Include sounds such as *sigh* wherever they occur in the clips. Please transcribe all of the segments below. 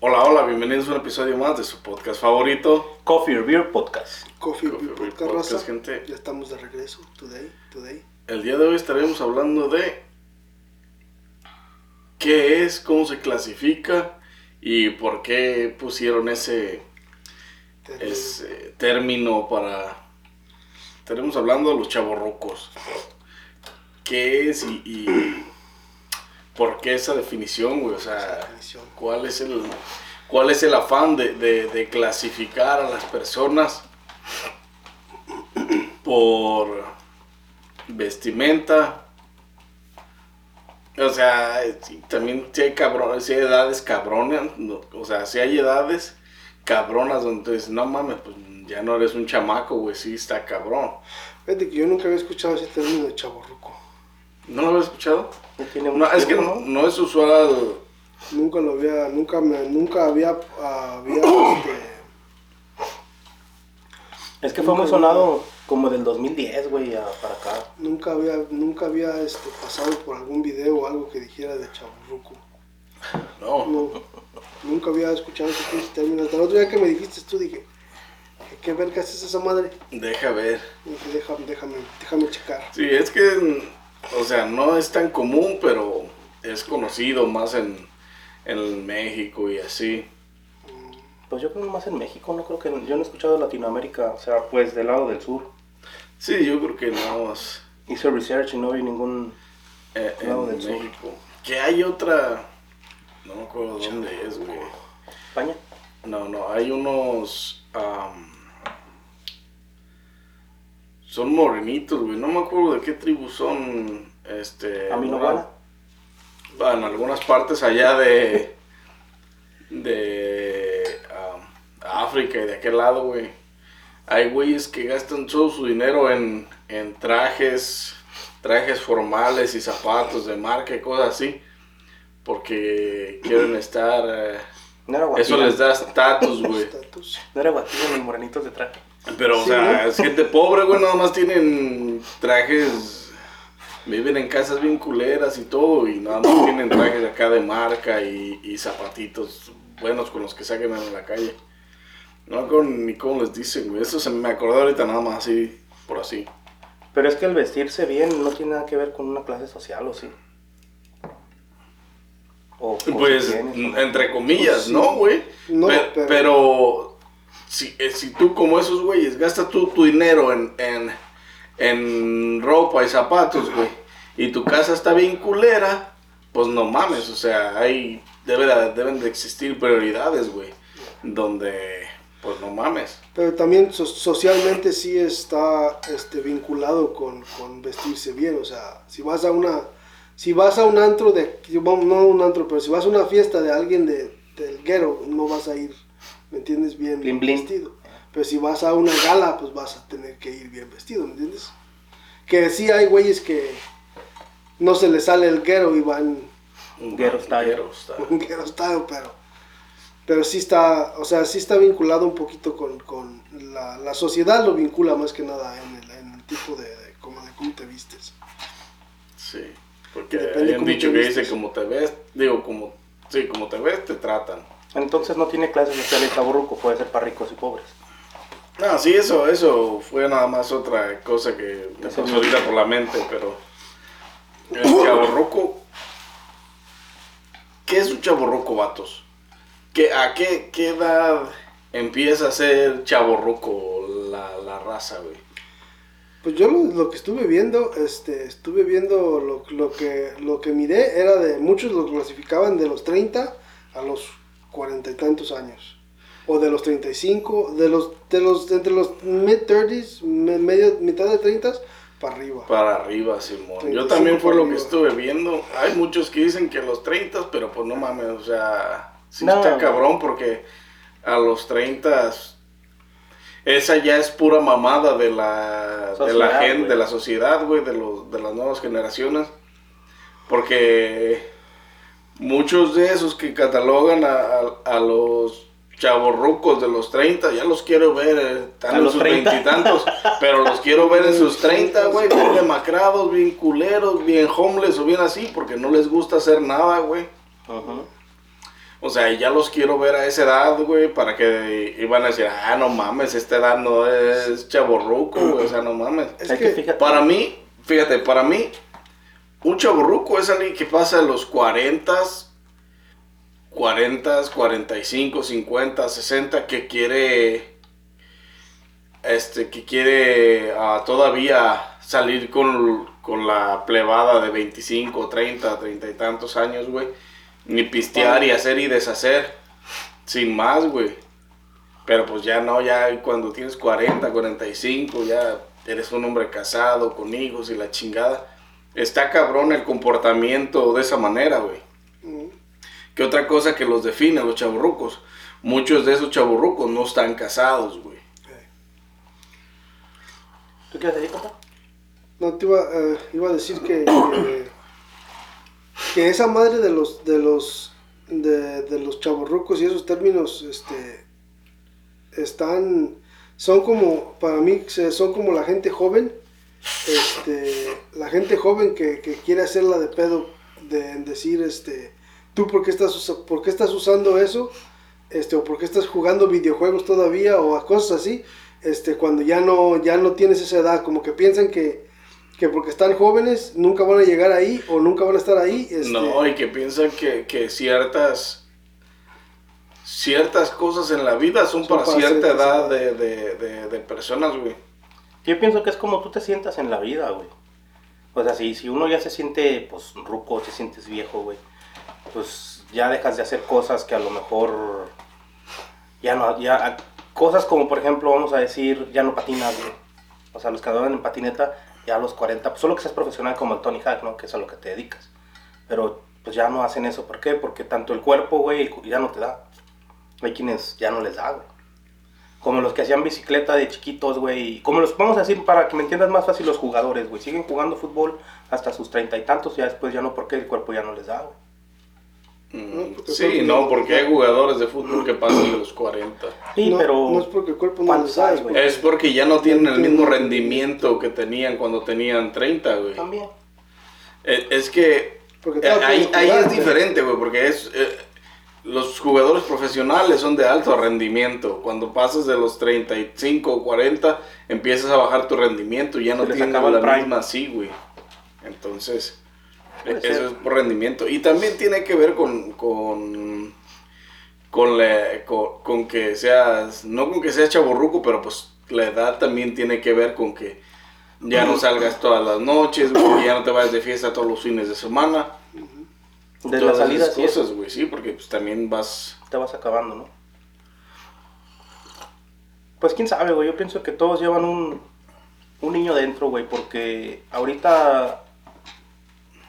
Hola, hola, bienvenidos a un episodio más de su podcast favorito. Coffee or Beer Podcast. Coffee, Coffee Beer Podcast, Podcast, raza. gente. Ya estamos de regreso. Today, today. El día de hoy estaremos hablando de qué es, cómo se clasifica y por qué pusieron ese, ese término para... Estaremos hablando de los chavorrucos. ¿Qué es y, y por qué esa definición, güey? O sea. ¿cuál es el, cuál es el afán de, de- de clasificar a las personas por vestimenta? O sea, también si hay cabrones, si hay edades cabronas, no, o sea, si hay edades cabronas donde dices, no mames, pues ya no eres un chamaco, güey, sí está cabrón. Fíjate que yo nunca había escuchado ese término de chaborruco. ¿No lo habías escuchado? Ya tiene No, mucho es que no, no es usual. Nunca lo había, nunca me, nunca había, había, este, Es que fue muy Nunca- sonado como del 2010, güey, a- para acá. nunca había, nunca había, este, pasado por algún video o algo que dijera de chaborruco. No. No, nunca había escuchado ese pinche término. Hasta el otro día que me dijiste tú dije, ¿qué, qué vergas es esa madre? Deja ver. Y dije, déjame, déjame, déjame checar. Sí, es que, o sea, no es tan común, pero es conocido más en, en México y así. Pues yo creo que más en México, no creo que... Yo no he escuchado de Latinoamérica, o sea, pues del lado del sur. Sí, yo creo que no es Hice research y no vi ningún... eh, en Lado del sur. México. Que hay otra, no me acuerdo dónde es, güey. España. No, no, hay unos... son morenitos, güey. No me acuerdo de qué tribu son. Este. Aminobuana. una- En algunas partes allá de. De. África y de aquel lado, güey. Hay güeyes que gastan todo su dinero en, en trajes. Trajes formales y zapatos de marca y cosas así. Porque quieren *clears throat* estar. eh, No era eso les da estatus, güey. No era guatino los morenitos de traje. Pero, o sea, es gente pobre, güey, nada más tienen trajes, viven en casas bien culeras y todo, y nada más tienen trajes acá de marca y, y zapatitos buenos con los que saquen en la calle. No me acuerdo ni cómo les dicen, güey, eso se me acordó ahorita nada más así, por así. Pero es que el vestirse bien no tiene nada que ver con una clase social, ¿o sí? O, o si Pues, entre comillas, Pues sí. ¿no, güey? No, Pe- pero- pero, si, eh, si tú como esos güeyes gastas tú tu dinero en, en, en ropa y zapatos, güey, y tu casa está bien culera, pues no mames, o sea, hay, debe de- deben de existir prioridades, güey, donde, pues no mames. Pero también so- socialmente sí está este, vinculado con, con vestirse bien. O sea, si vas a una, si vas a un antro de, no un antro, pero si vas a una fiesta de alguien de, del guero, no vas a ir, ¿me entiendes? Bien Blin, blin. vestido. Pero si vas a una gala, pues vas a tener que ir bien vestido, ¿me entiendes? Que sí hay güeyes que no se les sale el guero y van style. Ghetto style. un guero style, pero, pero sí está, o sea, sí está vinculado un poquito con, con la, la sociedad, lo vincula más que nada en el, en el tipo de, de como de cómo te vistes. Sí, porque cómo dicho que dice como te ves, digo, como, sí, como te ves, te tratan. Entonces no tiene clase social el chaburruco, puede ser para ricos y pobres. No, sí, eso, eso fue nada más otra cosa que me pasó ahorita por la mente, pero el chaborroco, ¿qué es un chaborroco, vatos? ¿Qué, ¿A qué, qué edad empieza a ser chaborroco la, la raza, güey? Pues yo lo, lo que estuve viendo, este, estuve viendo lo, lo que lo que miré era de, muchos lo clasificaban de los 30 a los cuarenta y tantos años. O de los 35, de los, de los, entre los mid-30s, me- medio, mitad de 30 para arriba. Para arriba, Simón. Yo 35 también fue lo que estuve viendo. Hay muchos que dicen que los 30, pero pues no mames, o sea, sí No, está cabrón porque a los 30 esa ya es pura mamada de la, de la Sociedad, gente, güey. de la sociedad, güey, de, los, de las nuevas generaciones. Porque muchos de esos que catalogan a, a- a los chavorrucos de los 30, ya los quiero ver, eh, están en los sus 30. veintitantos, *laughs* pero los quiero ver en sus 30, güey, bien demacrados, bien culeros, bien homeless o bien así, porque no les gusta hacer nada, güey. O sea, ya los quiero ver a esa edad, güey, para que iban a decir, ah, no mames, esta edad no es chaborruco, güey, o sea, no mames. Es que- Para mí, fíjate, para mí, un chaborruco es alguien que pasa de los 40, 40, 45, 50, 60, que quiere, este, que quiere ah, todavía salir con, con la plebada de 25, 30, 30 y tantos años, güey. Ni pistear y hacer y deshacer, sin más, güey. Pero pues ya no, ya cuando tienes 40, 45, ya eres un hombre casado, con hijos y la chingada. Está cabrón el comportamiento de esa manera, güey. Mm, ¿Qué otra cosa que los define a los chaburrucos? Muchos de esos chaburrucos no están casados, güey. ¿Tú quieres decir, compa? No, te iba, eh, iba a decir que, que, que esa madre de los de los de, de los chavorrucos y esos términos este están son como para mí se- son como la gente joven este la gente joven que, que quiere hacerla de pedo de en decir este tú por qué estás por qué estás usando eso este o por qué estás jugando videojuegos todavía o a cosas así. Este cuando ya no ya no tienes esa edad como que piensan que que porque están jóvenes nunca van a llegar ahí o nunca van a estar ahí este, No, y que piensan que, que ciertas ciertas cosas en la vida son, Son para, para cierta edad de, de, de, de personas, güey. Yo pienso que es como tú te sientas en la vida, güey. O sea, si, si uno ya se siente, pues, ruco, te sientes viejo, güey, pues ya dejas de hacer cosas que a lo mejor ya no, ya, cosas como, por ejemplo, vamos a decir, ya no patinas, güey. O sea, los que andan en patineta, ya a los 40, pues solo que seas profesional como el Tony Hawk, ¿no? Que es a lo que te dedicas. Pero, pues ya no hacen eso. ¿Por qué? Porque tanto el cuerpo, güey, ya no te da. Hay quienes ya no les da, güey. Como los que hacían bicicleta de chiquitos, güey. Como los, vamos a decir, para que me entiendas más fácil, los jugadores, güey. Siguen jugando fútbol hasta sus treinta y tantos, y ya después ya no, porque el cuerpo ya no les da, güey. Mm, sí, son- no, porque hay jugadores de fútbol que pasan de los 40. Sí, no, pero... no es porque el cuerpo no ¿cuántos les da, hay, güey. Es porque ya no tienen el mismo rendimiento que tenían cuando tenían 30, güey. También. Eh, Es que Porque eh, ahí, ahí es diferente, güey, porque es... eh, los jugadores profesionales son de alto rendimiento. Cuando pasas de los 35 o 40, empiezas a bajar tu rendimiento. Ya no tienes el la misma así, güey. Entonces, Puede eh, eso ser. es por rendimiento. Y también tiene que ver con... con con, la- con, con que seas, no con que seas chaborruco, pero pues la edad también tiene que ver con que ya no salgas todas las noches, güey, ya no te vayas de fiesta todos los fines de semana. De las salidas y cosas, güey, sí, porque pues también vas... te vas acabando, ¿no? Pues quién sabe, güey. Yo pienso que todos llevan un, un niño dentro, güey, porque ahorita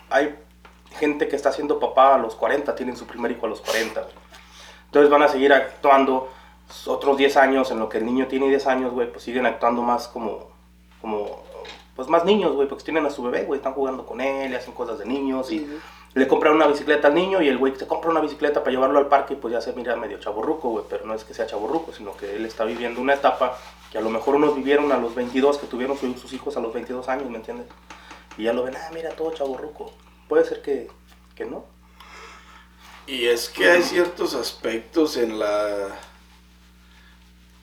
hay gente que está siendo papá a los 40, tienen su primer hijo a los 40, güey. Entonces van a seguir actuando otros 10 años, en lo que el niño tiene 10 años, güey, pues siguen actuando más como, como, pues más niños, güey, porque tienen a su bebé, güey, están jugando con él, y hacen cosas de niños y le compran una bicicleta al niño y el güey se compra una bicicleta para llevarlo al parque y pues ya se mira medio chaburruco, güey, pero no es que sea chaburruco, sino que él está viviendo una etapa que a lo mejor unos vivieron a los 22, que tuvieron su- sus hijos a los 22 años, ¿me entiendes? Y ya lo ven, ah, mira, todo chaburruco. Puede ser que, que no. Y es que hay ciertos aspectos en la...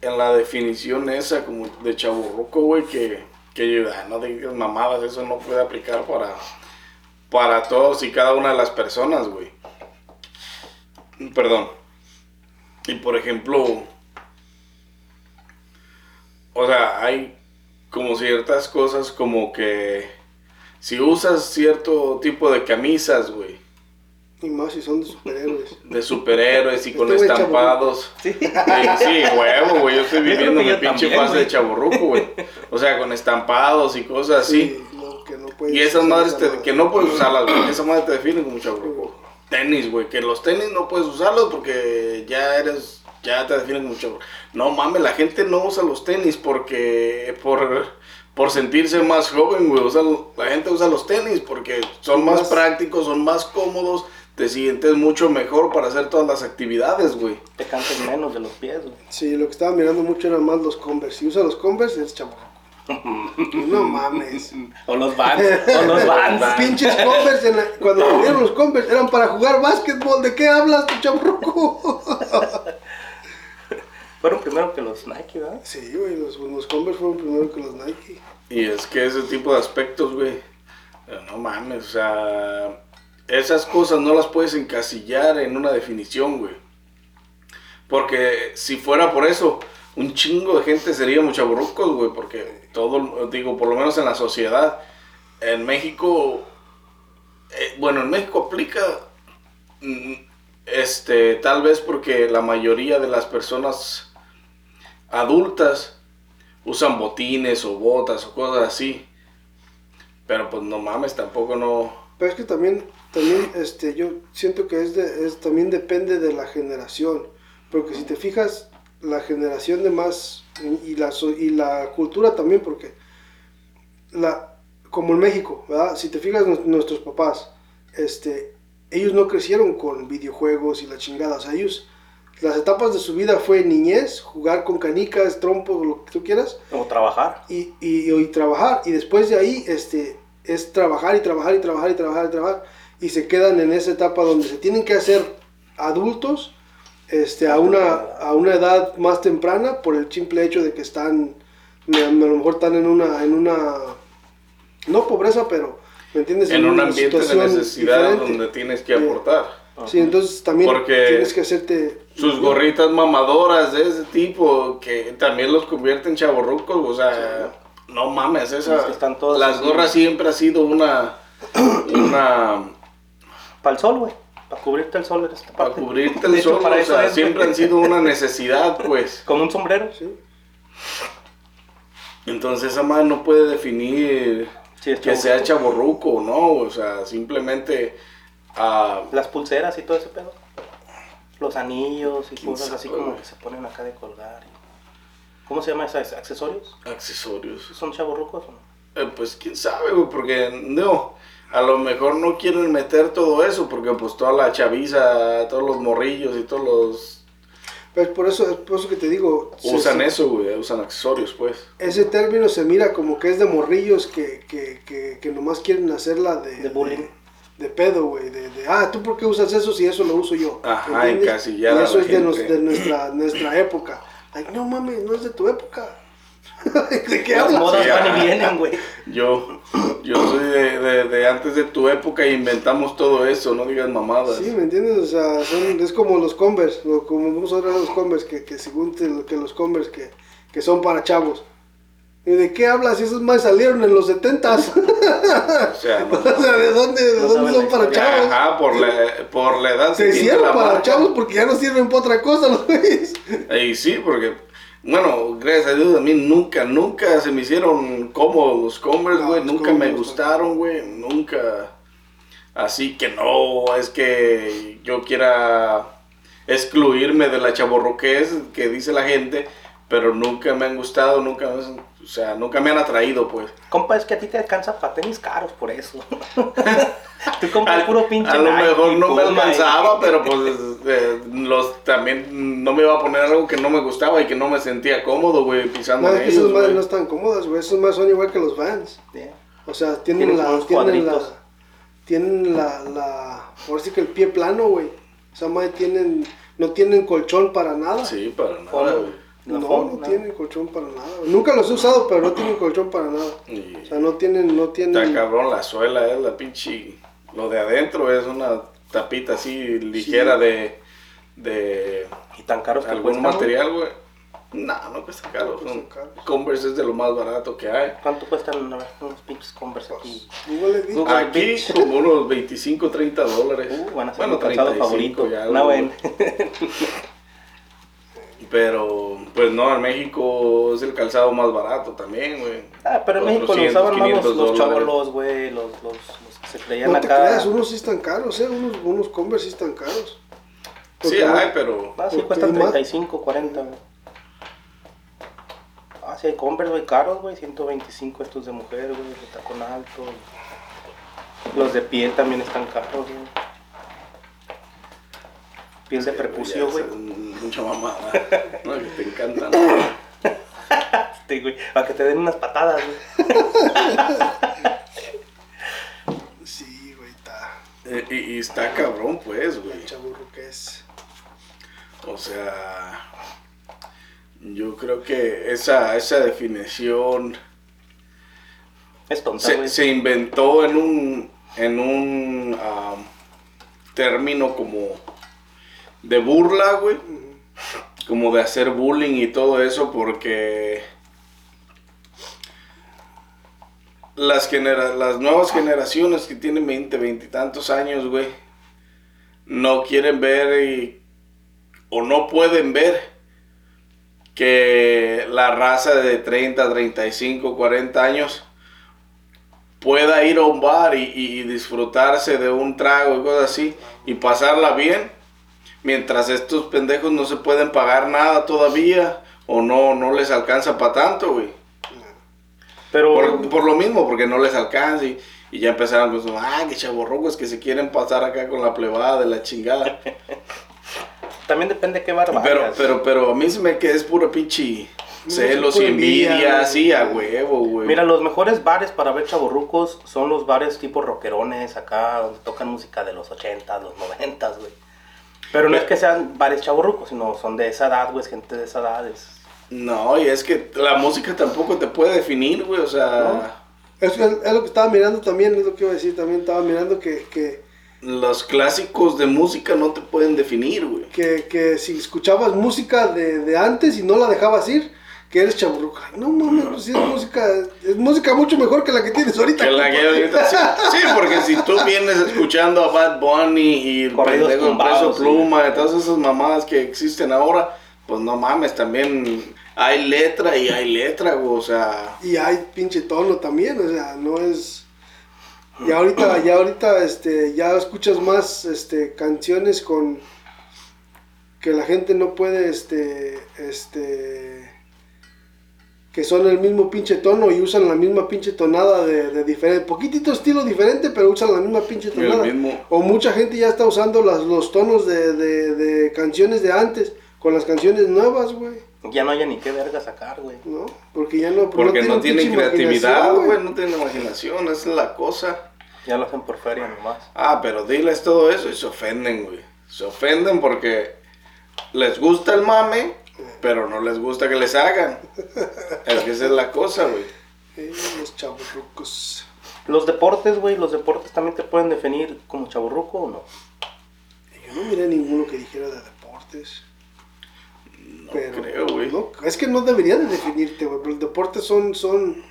En la definición esa como de chaburruco, güey, que, que ah, no digas mamadas, eso no puede aplicar para, para todos y cada una de las personas, güey. Perdón. Y por ejemplo, o sea, hay como ciertas cosas como que si usas cierto tipo de camisas, güey, Y más si son de superhéroes. *laughs* de superhéroes y con Este güey estampados. Sí. Sí, sí, huevo, güey, yo estoy viviendo mi pinche también, fase de güey. chaburruco, güey. O sea, con estampados y cosas así. Sí, no, que no puedes Y esas madres te- que no puedes *clears throat* usarlas, güey. Esa madre te define como chaburruco. Tenis, güey, que los tenis no puedes usarlos porque ya eres, ya te definen como chaburruco. No mames, la gente no usa los tenis porque, por, por sentirse más joven, güey. Usa- la gente usa los tenis porque son más Más- prácticos, son más cómodos, te sientes mucho mejor para hacer todas las actividades, güey. Te cansas menos de los pies, güey. Sí, lo que estaba mirando mucho eran más los Converse. Si usa los Converse, es chaburruco. No mames. *laughs* O los Vans, o los Vans. Pinches Converse, en la- cuando *laughs* salieron los Converse, eran para jugar básquetbol. ¿De qué hablas, tu chaburruco? *laughs* Fueron primero que los Nike, ¿verdad? Sí, güey, los, los Converse fueron primero que los Nike. Y es que ese tipo de aspectos, güey, no mames, o sea, esas cosas no las puedes encasillar en una definición, güey. Porque si fuera por eso, un chingo de gente seríamos chaburrucos, güey, porque todo, digo, por lo menos en la sociedad, en México, eh, bueno, en México aplica, mm, este, tal vez porque la mayoría de las personas adultas usan botines o botas o cosas así. Pero pues no mames, tampoco no. Pero es que también, también este, yo siento que es, de, es también depende de la generación. Porque si te fijas, la generación de más y la, y la cultura también, porque la, como en México, ¿verdad? Si te fijas, nu- nuestros papás, este, ellos no crecieron con videojuegos y la chingada. O sea, ellos, las etapas de su vida fue niñez, jugar con canicas, trompos, lo que tú quieras O trabajar. y, y, y trabajar. Y después de ahí este, es trabajar y trabajar y trabajar y trabajar y trabajar. Y se quedan en esa etapa donde se tienen que hacer adultos este, a, una, a una edad más temprana por el simple hecho de que están, a lo mejor están en una, en una, no pobreza, pero, ¿me entiendes? En un una ambiente de necesidad diferente. donde tienes que aportar. Sí, entonces también Porque tienes que hacerte... Sus gorritas mamadoras de ese tipo que también los convierten en chavorrucos, o sea, no mames, esa, Es que están todas las así. gorras siempre ha sido una, una, Para el sol, güey. Para cubrirte el sol en esta para parte. cubrirte De el sol, para o eso sea, es, siempre han sido una necesidad, *laughs* pues. Como un sombrero. Sí. Entonces esa madre no puede definir Sí, que sea chaborruco o no, o sea, simplemente ah, Las pulseras y todo ese pedo. Los anillos y ¿Quién cosas así como que se ponen acá de colgar. y- ¿Cómo se llama esos accesorios? accesorios. ¿Son chavorrucos o no? Eh, pues quién sabe, güey, porque no, a lo mejor no quieren meter todo eso, porque pues toda la chaviza, todos los morrillos y todos los Pues por eso, es por eso que te digo... usan se- eso, güey, usan accesorios, pues. ese término se mira como que es de morrillos que, que, que, que nomás quieren hacerla de, De bullying. De, pedo, güey. De, de, ah, ¿tú por qué usas eso si eso lo uso yo? Ajá, ¿Entiendes? encasillar Y a eso la es de, nos- de nuestra, nuestra época. Like, no mames, no es de tu época. *laughs* ¿De qué Las hablas? modas Sí, van y vienen, güey. Yo, yo soy de, de- de antes de tu época y inventamos todo eso, no digas mamadas. Sí, ¿me entiendes? O sea, son, es como los Converse, lo- como vamos a hablar de los Converse, que, que según te- lo- que los Converse que, que son para chavos. ¿Y de qué hablas? Si esos más salieron en los 70s. *laughs* O sea, no, o sea, ¿de dónde, de No dónde son para chavos? Ajá, por la, por la edad Se hicieron para marca. chavos porque ya no sirven para otra cosa los güeyes. Y sí, porque, bueno, gracias a Dios a mí nunca, nunca se me hicieron cómodos los Converse, güey. nunca me gustaron, güey. Nunca. Así que no, es que yo quiera excluirme de la chaborroquez que dice la gente, pero nunca me han gustado, nunca, me- o sea, nunca me han atraído, pues. Compa, es que a ti te alcanza para tenis caros por eso. *laughs* Tú compras A, puro pinche a lo Nike, mejor no me alcanzaba, pero pues eh, los también no me iba a poner algo que no me gustaba y que no me sentía cómodo, güey, pisando No, en es que esas madres no están cómodas, güey. Esas madres son igual que los Vans. Yeah. O sea, tienen, Tienen la, tienen la, tienen la, la, ahora sí que el pie plano, güey. Esa madre tienen, no tienen colchón para nada. Sí, para nada, güey. No, no, nada. tienen colchón para nada. Nunca los he usado, pero no tienen colchón para nada. Y O sea, no tienen, no está tienen. cabrón, la suela es la pinche. Lo de adentro es una tapita así ligera de. de Y tan caros que algún material, güey. No, no cuesta caro. No cuesta son- caro. Converse es de lo más barato que hay. ¿Cuánto cuestan unos pinches Converse aquí? Google it, Google. Aquí bitch. como unos 25, 30 dólares. Uh, van a ser bueno, mi calzado 35 favorito. ya, no, güey. *laughs* Pero, pues no, en México es el calzado más barato también, güey. Ah, pero en México lo 400, usaban más los, 500 los chavalos, güey, los, los, los que se creían No te acá. creas, unos sí están caros, ¿eh? Unos, unos Converse sí están caros. Sí, hay, pero Ah, sí, cuestan hay más. 35, 40, güey. Ah, sí, hay Converse, güey, caros, güey, 125 estos de mujer, güey, de tacón alto. Los de piel también están caros, güey. Piel de ya güey. Mucha mamada. no, que te encantan. Cállate, *laughs* güey. Para que te den unas patadas, güey. Sí, güey, está. Eh, y, y está cabrón, pues, güey. Chaburro que es. O sea, yo creo que esa, esa definición Es tonta, se, güey. se inventó en un, en un am, término como de burla, güey. Como de hacer bullying y todo eso porque las, genera las nuevas generaciones que tienen 20, 20 y tantos años, güey, no quieren ver y- o no pueden ver que la raza de 30, 35, 40 años pueda ir a un bar y, y- disfrutarse de un trago y cosas así y pasarla bien, mientras estos pendejos no se pueden pagar nada todavía o no, no les alcanza para tanto, güey. Pero, Por, por lo mismo, porque no les alcanza y, y ya empezaron con su, ah, que chavorrucos que se quieren pasar acá con la plebada de la chingada. *laughs* también depende de qué bar Pero, pero, pero a mí se me queda es puro pinche celos y envidia, así a huevo, güey. Mira, los mejores bares para ver chaburrucos son los bares tipo rockerones, acá, donde tocan música de los 80, los 90, güey. Pero no es que sean bares chaburrucos, sino son de esa edad, güey, es gente de esa edad. es- No, y es que la música tampoco te puede definir, güey, o sea, Es, es- es lo que estaba mirando también, es lo que iba a decir también. Estaba mirando que, que, los clásicos de música no te pueden definir, güey. que, que si escuchabas música de, de antes y no la dejabas ir, que eres chaburruco. Ay, No mames, pues sí es música, es música mucho mejor que la que tienes ahorita. Que la que ahorita sí, sí, porque si tú vienes escuchando a Bad Bunny y el Corridos pendejo Peso sí. Pluma y todas esas mamadas que existen ahora, pues no mames, también hay letra y hay letra, güey, o sea, Y hay pinche tono también, o sea, no es... Y ahorita, ya ahorita, este, ya escuchas más, este, canciones con... Que la gente no puede, este, este... Que son el mismo pinche tono y usan la misma pinche tonada de, de diferente... Poquitito estilo diferente, pero usan la misma pinche tonada. mismo. O mucha gente ya está usando las, los tonos de, de, de canciones de antes con las canciones nuevas, güey. Ya no haya ni qué verga sacar, güey. ¿No? Porque ya no... porque no tienen pinche creatividad, güey, no tienen imaginación, esa es la cosa. Ya lo hacen por feria nomás. Ah, pero diles todo eso y se ofenden, güey. Se ofenden porque les gusta el mame, pero no les gusta que les hagan. Es que esa es la cosa, güey. Eh, los chavorrucos. Los deportes, güey, los deportes también te pueden definir como chaburruco o no. Yo no miré ninguno que dijera de deportes. No creo, güey. no, es que no debería de definirte, güey. Pero los deportes son, son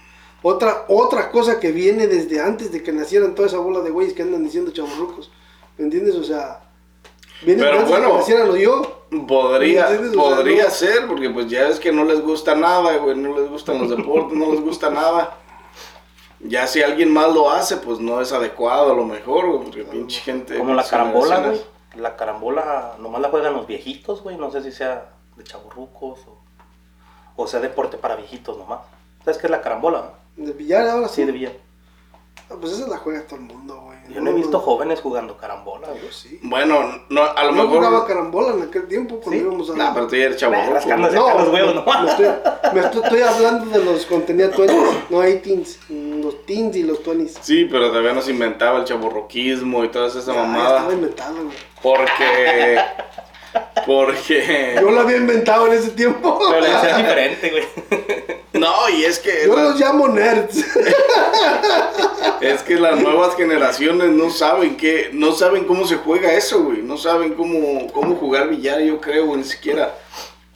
otra, otra cosa que viene desde antes de que nacieran toda esa bola de güeyes que andan diciendo chavorrucos. ¿Me entiendes? O sea, Pero bueno. que nacieran o yo. Podría, podría ser, porque pues ya es que no les gusta nada, güey. No les gustan los deportes, no les gusta nada. Ya si alguien más lo hace, pues no es adecuado a lo mejor, güey. Porque pinche gente. Como la carambola, güey. La carambola nomás la juegan los viejitos, güey. No sé si sea de chaburrucos o, o sea deporte para viejitos nomás. ¿Sabes qué es la carambola? no? De billar ahora Sí, sí. de billar. Ah, pues esa la juega todo el mundo, güey. Yo no he visto jóvenes jugando carambola. Yo sí. Bueno, no, a lo Yo jugaba mejor. carambola en aquel tiempo cuando ¿Sí? íbamos a... Nah, pero tú ya eres chavo. rascándose. No, los huevos me, nomás. estoy, me estoy, estoy hablando de los cuando tenía 20, no 18s, mm, los teens y los 20s. Sí, pero todavía no se inventaba el chaborroquismo y toda esa ya mamada. estaba inventado, güey. Porque. Porque. Yo lo había inventado en ese tiempo. Pero le decías *laughs* diferente, güey. No, y es que. Yo los llamo nerds. *laughs* Es que las nuevas generaciones no saben qué. No saben cómo se juega eso, güey. No saben cómo, cómo jugar billar, yo creo, ni siquiera.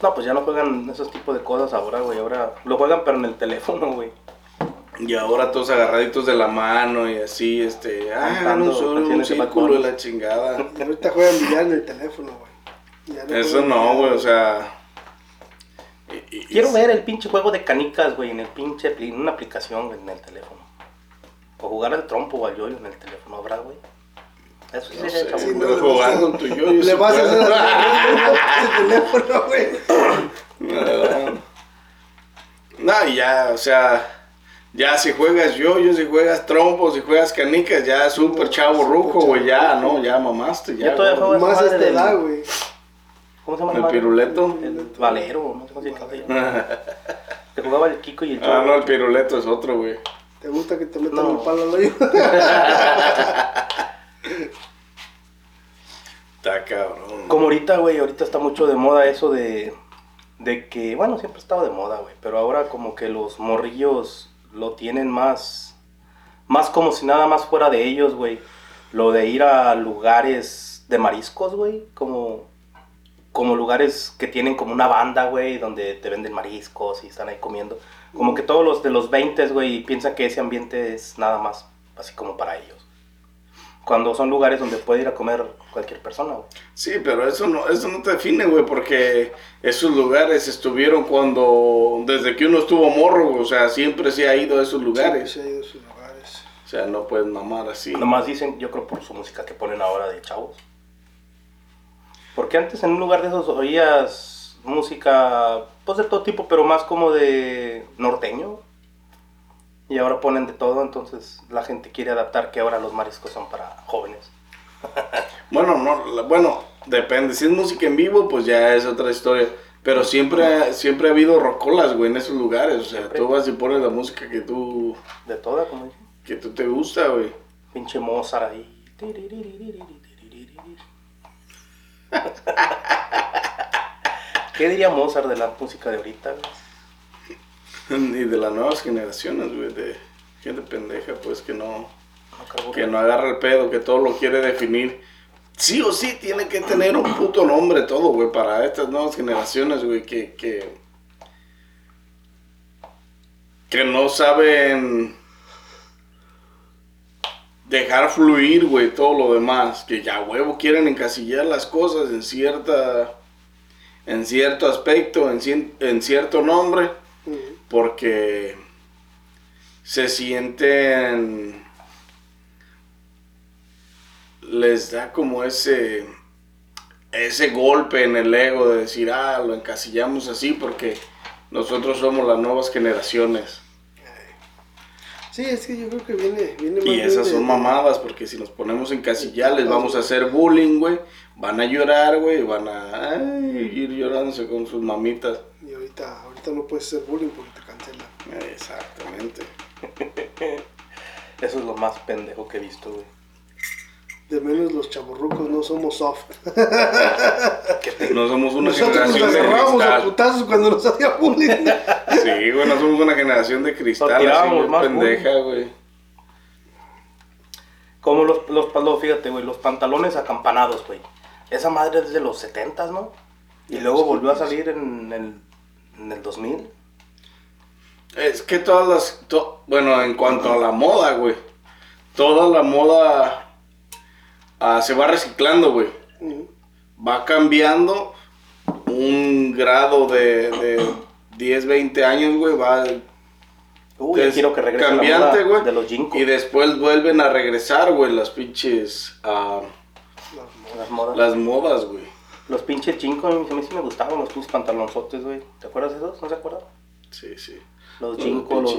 No, pues ya no juegan esos tipos de cosas ahora, güey. Ahora lo juegan, pero en el teléfono, güey. Y ahora todos agarraditos de la mano y así, este. Ah, un, solo, un círculo de la chingada. *laughs* Ahorita juegan billar en el teléfono, güey. Eso no, güey, o sea. y- y- Quiero ver el pinche juego de canicas, güey, en el pinche, en una aplicación, güey, en el teléfono. O jugar al trompo o al yoyo en el teléfono, ¿habrá, güey? Eso sí No sería sé. Sí, no, jugando tu yoyo. Le vas a hacer el teléfono, güey. No, y ya, o sea, ya si juegas yo-yo, si juegas trompo, si juegas canicas, ya súper chavo ruco, güey, ya, ¿no? Ya mamaste, ya. Yo todavía juego Más esta edad, güey. ¿Cómo se llama? El piruleto. El valero, no sé cómo se llama. *laughs* Se jugaba el Kiko y el Ah, Chavo. no, el piruleto es otro, güey. ¿Te gusta que te metan No. el palo al hoyo? *laughs* Está cabrón. Como ahorita, güey, ahorita está mucho de moda eso de, de que, bueno, siempre ha estado de moda, güey, pero ahora como que los morrillos lo tienen más, más como si nada más fuera de ellos, güey. Lo de ir a lugares de mariscos, güey, como, como lugares que tienen como una banda, güey, donde te venden mariscos y están ahí comiendo. Como que todos los de los 20, güey, piensan que ese ambiente es nada más así como para ellos. Cuando son lugares donde puede ir a comer cualquier persona, güey. Sí, pero eso no, eso no te define, güey, porque esos lugares estuvieron cuando, desde que uno estuvo morro, o sea, siempre se ha ido a esos lugares. Sí, se ha ido a sus lugares. O sea, no puedes mamar así. Nomás dicen, yo creo por su música que ponen ahora de chavos. Porque antes en un lugar de esos oías música, pues de todo tipo, pero más como de norteño. Y ahora ponen de todo, entonces la gente quiere adaptar que ahora los mariscos son para jóvenes. *laughs* Bueno, no, bueno, depende. Si es música en vivo, pues ya es otra historia. Pero siempre, siempre ha habido rocolas, güey, en esos lugares. O sea, Siempre. tú vas y pones la música que tú, De toda, como dije. que tú te gusta, güey. Pinche Mozart ahí. ¿Qué diría Mozart de la música de ahorita? güey? Y de las nuevas generaciones, güey, de gente pendeja, pues que no, No cargo que no agarra el pedo, que todo lo quiere definir. Sí o sí tiene que tener un puto nombre todo, güey, para estas nuevas generaciones, güey, que, que, que no saben dejar fluir, güey, todo lo demás, que ya huevo quieren encasillar las cosas en cierta, en cierto aspecto, en, cien- en cierto nombre porque se sienten les da como ese ese golpe en el ego de decir ah lo encasillamos así porque nosotros somos las nuevas generaciones Sí, es que yo creo que viene, viene más y bien esas de- son mamadas porque si nos ponemos en casillar les vamos a hacer bullying güey van a llorar güey van a ay, ir llorándose con sus mamitas Y ahorita, ahorita no puedes hacer bullying porque te cancelan. exactamente *laughs* Eso es lo más pendejo que he visto, güey. De menos los chaborrucos no somos soft. *laughs* no somos una Nosotros nos generación de agarrábamos a cristal putazos cuando nos hacía bullying. *laughs* Sí, güey, no somos una generación de cristal, así, más pendeja, güey. Como los, los, los- fíjate, güey, los pantalones acampanados, güey. Esa madre es de los 70 ¿no? Y luego volvió a salir en el, en el 2000. Es que todas las, to- bueno, en cuanto a la moda, güey, toda la moda ah, se va reciclando, güey. Va cambiando un grado de, de 10, 20 años, güey, va Uy, quiero que regrese cambiante, güey. de los Jinko. Y después vuelven a regresar, güey, las pinches, ah, Las modas. las modas, güey. Los pinches Jinko, a mí, sí me gustaban los pinches pantalonzotes, güey. ¿Te acuerdas de esos? ¿No se acuerdan? Sí, sí. Los los...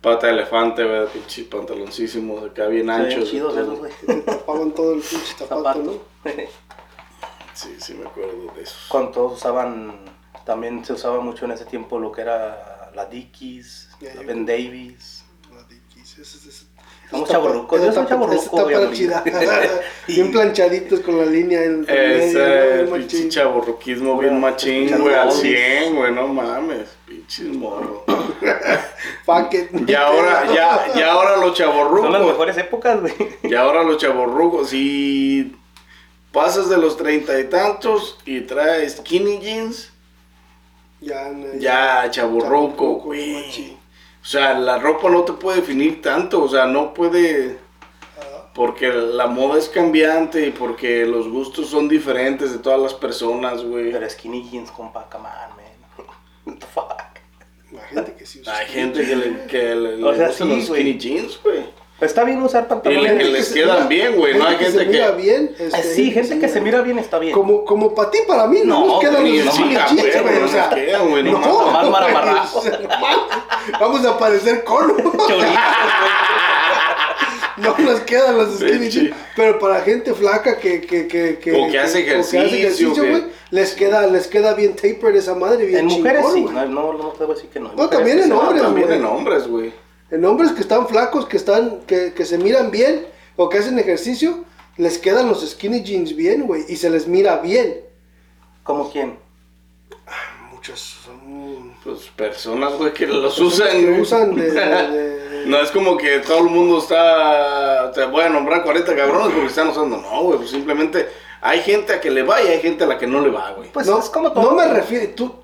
Pata de elefante, güey, pinche pantaloncísimos acá bien anchos. y chidos todo. esos, güey. *laughs* Tapaban todo el pinche zapato. ¿no? Sí, sí me acuerdo de esos. Cuando todos usaban, también se usaba mucho en ese tiempo lo que era la Dickies, la Ben Davis. La Dickies, ese- ese- ese- Somos esa yo soy voy a morir. chida. *laughs* Bien planchaditos con la línea en el Ese ¿no? pinche Machín. chaborruquismo bien machín, güey, al oldies. 100, güey, no mames, pinches morro. *laughs* Fuck it. Y ahora, ya, ya ahora los Son las chaborrucos, mejores épocas, güey. y ahora los chaborrucos, si pasas de los treinta y tantos y traes skinny jeans, Ya, no, ya chaborruco, Chavorruco, güey. O sea, la ropa no te puede definir tanto, o sea, no puede... Porque la moda es cambiante y porque los gustos son diferentes de todas las personas, güey. Pero skinny jeans, compa, come on, man. *laughs* What the fuck? Imagínate que sí. usas Hay gente que le, que le, O le sea, gustan sí, los skinny jeans, güey. Está bien usar Y pantalones. le- les se quedan mira- bien, güey, no hay gente se mira que- bien. Eh, este, sí, gente que se mira bien está bien. Como, como para ti, para mí, no, No, nos quedan los no güey, o sea, güey, no no, Vamos a parecer cono. Chorizo, no nos quedan los skinny jeans. Pero para gente flaca que, que, que, que, O que hace ejercicio, que- güey, les queda, les queda bien tapered esa madre, bien En mujeres chingón, sí, no, no, no te voy a decir que no. No, también en hombres, También güey. en hombres, güey. En hombres que están flacos, que están, que, que se miran bien, o que hacen ejercicio, les quedan los skinny jeans bien, güey, y se les mira bien. ¿Cómo quién? Muchos son... Pues personas, güey, que los usan. que güey. usan de- de- de- *laughs* No es como que todo el mundo está. Te voy a nombrar 40 cabrones porque están usando. No, güey, pues simplemente hay gente a que le va y hay gente a la que no le va, güey. Pues no, es como todo. no me refiero, tú,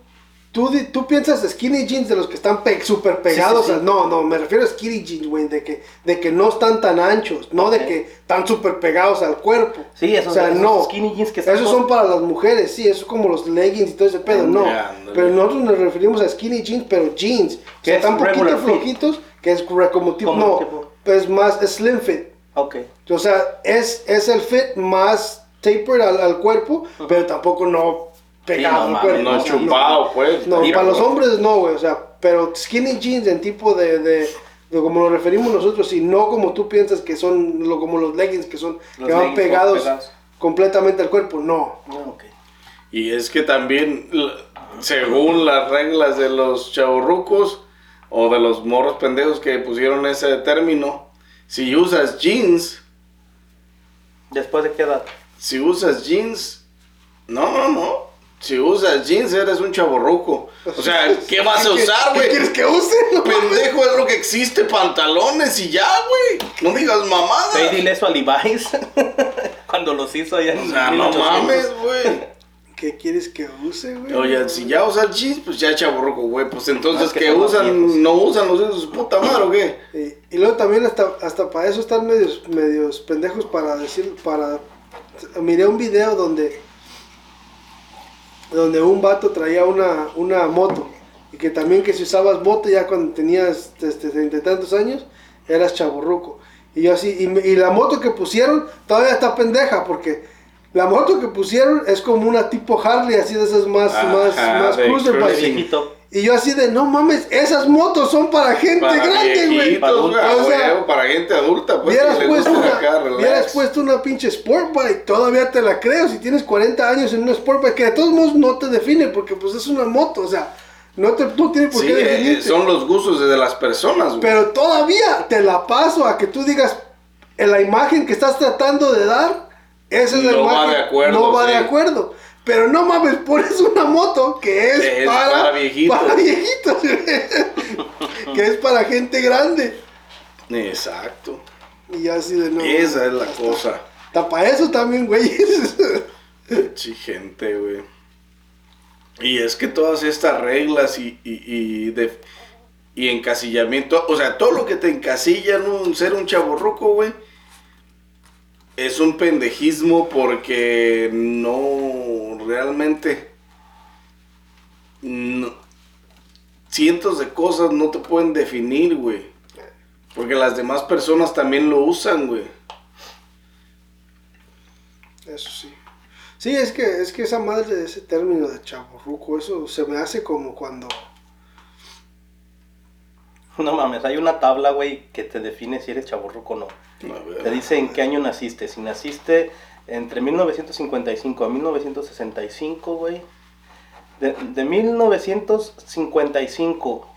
tú, tú piensas skinny jeans de los que están pe súper pegados, Sí, sí, sí. no, no, me refiero a skinny jeans, güey, de que, de que no están tan anchos, no Ok. de que están súper pegados al cuerpo. Sí, esos, o sea, esos no. skinny jeans que Esos son para las mujeres, sí, eso es como los leggings y todo ese pedo, no. Ándale. pero nosotros nos referimos a skinny jeans, pero jeans, que es están poquito flojitos, que es como tipo, no, tipo- es más slim fit. Ok. O sea, es, es el fit más tapered al, al cuerpo, pero tampoco no pegado Sí, no al cuerpo. No o sea, chupado, pues. No, para los hombres no, güey. O sea, pero skinny jeans en tipo de, de, de como lo referimos nosotros, y no como tú piensas que son, lo, como los leggings que son, Los que van pegados, pegados. completamente al cuerpo. No. Ah, ok. Y es que también, según las reglas de los chavorrucos o de los morros pendejos que pusieron ese término, si usas jeans, ¿Después de qué edad? si usas jeans, no, no, no. Si usas jeans eres un chavorruco. O sea, ¿qué vas a ¿Qué- usar, ¿Qué güey? quieres que use? No. Pendejo es lo que existe, pantalones y ya, güey. No digas mamada. Ve y dile eso a Levi's. *laughs* Cuando los hizo allá en O sea, no 1800. mames, güey. ¿Qué quieres que use, güey? Oye, si ya usas jeans, pues ya chaborroco, güey. Pues entonces que más usan, no usan los hijos de su puta madre o qué? Y, y luego también hasta, hasta para eso están medios, medios pendejos para decir, para... Miré un video donde, donde un vato traía una, una moto y que también que si usabas moto ya cuando tenías este, treinta y tantos años, eras chaborruco. Y yo así, y, la moto que pusieron todavía está pendeja porque la moto que pusieron es como una tipo Harley, así de esas más, Ajá, más, más de cruiser cruising. Y yo así de, no mames, esas motos son para gente Para grande, güey. viejitos, güey, a O sea, para gente adulta, pues. Hubieras puesto, una, puesto una pinche sport bike, todavía te la creo. Si tienes 40 años en una sport bike, que de todos modos no te define, porque pues es una moto, o sea, no, te, no tiene por Sí, qué eh, definirte. son los gustos de las personas, güey. Pero todavía te la paso a que tú digas, en la imagen que estás tratando de dar, esa es la No va imagen. de acuerdo, No va de acuerdo. Pero no mames, pones una moto que es, Es para, para viejitos. para viejitos, *laughs* que es para gente grande. Exacto. Y así de nuevo. Esa es la cosa. Está para eso también, güey. *laughs* Sí, gente, güey. Y es que todas estas reglas y, y, y, de- y encasillamiento, o sea, todo lo que te encasilla en un, ser un chaborruco, güey, es un pendejismo porque no realmente no- cientos de cosas no te pueden definir, güey. Porque las demás personas también lo usan, güey. Eso sí. Sí, es que, es que esa madre de ese término de chaborruco, eso se me hace como cuando. *laughs* No mames, hay una tabla, güey, que te define si eres chaburruco o no. Ver. Te dice en qué año naciste. Si naciste entre 1955 a 1965, güey. De, de 1955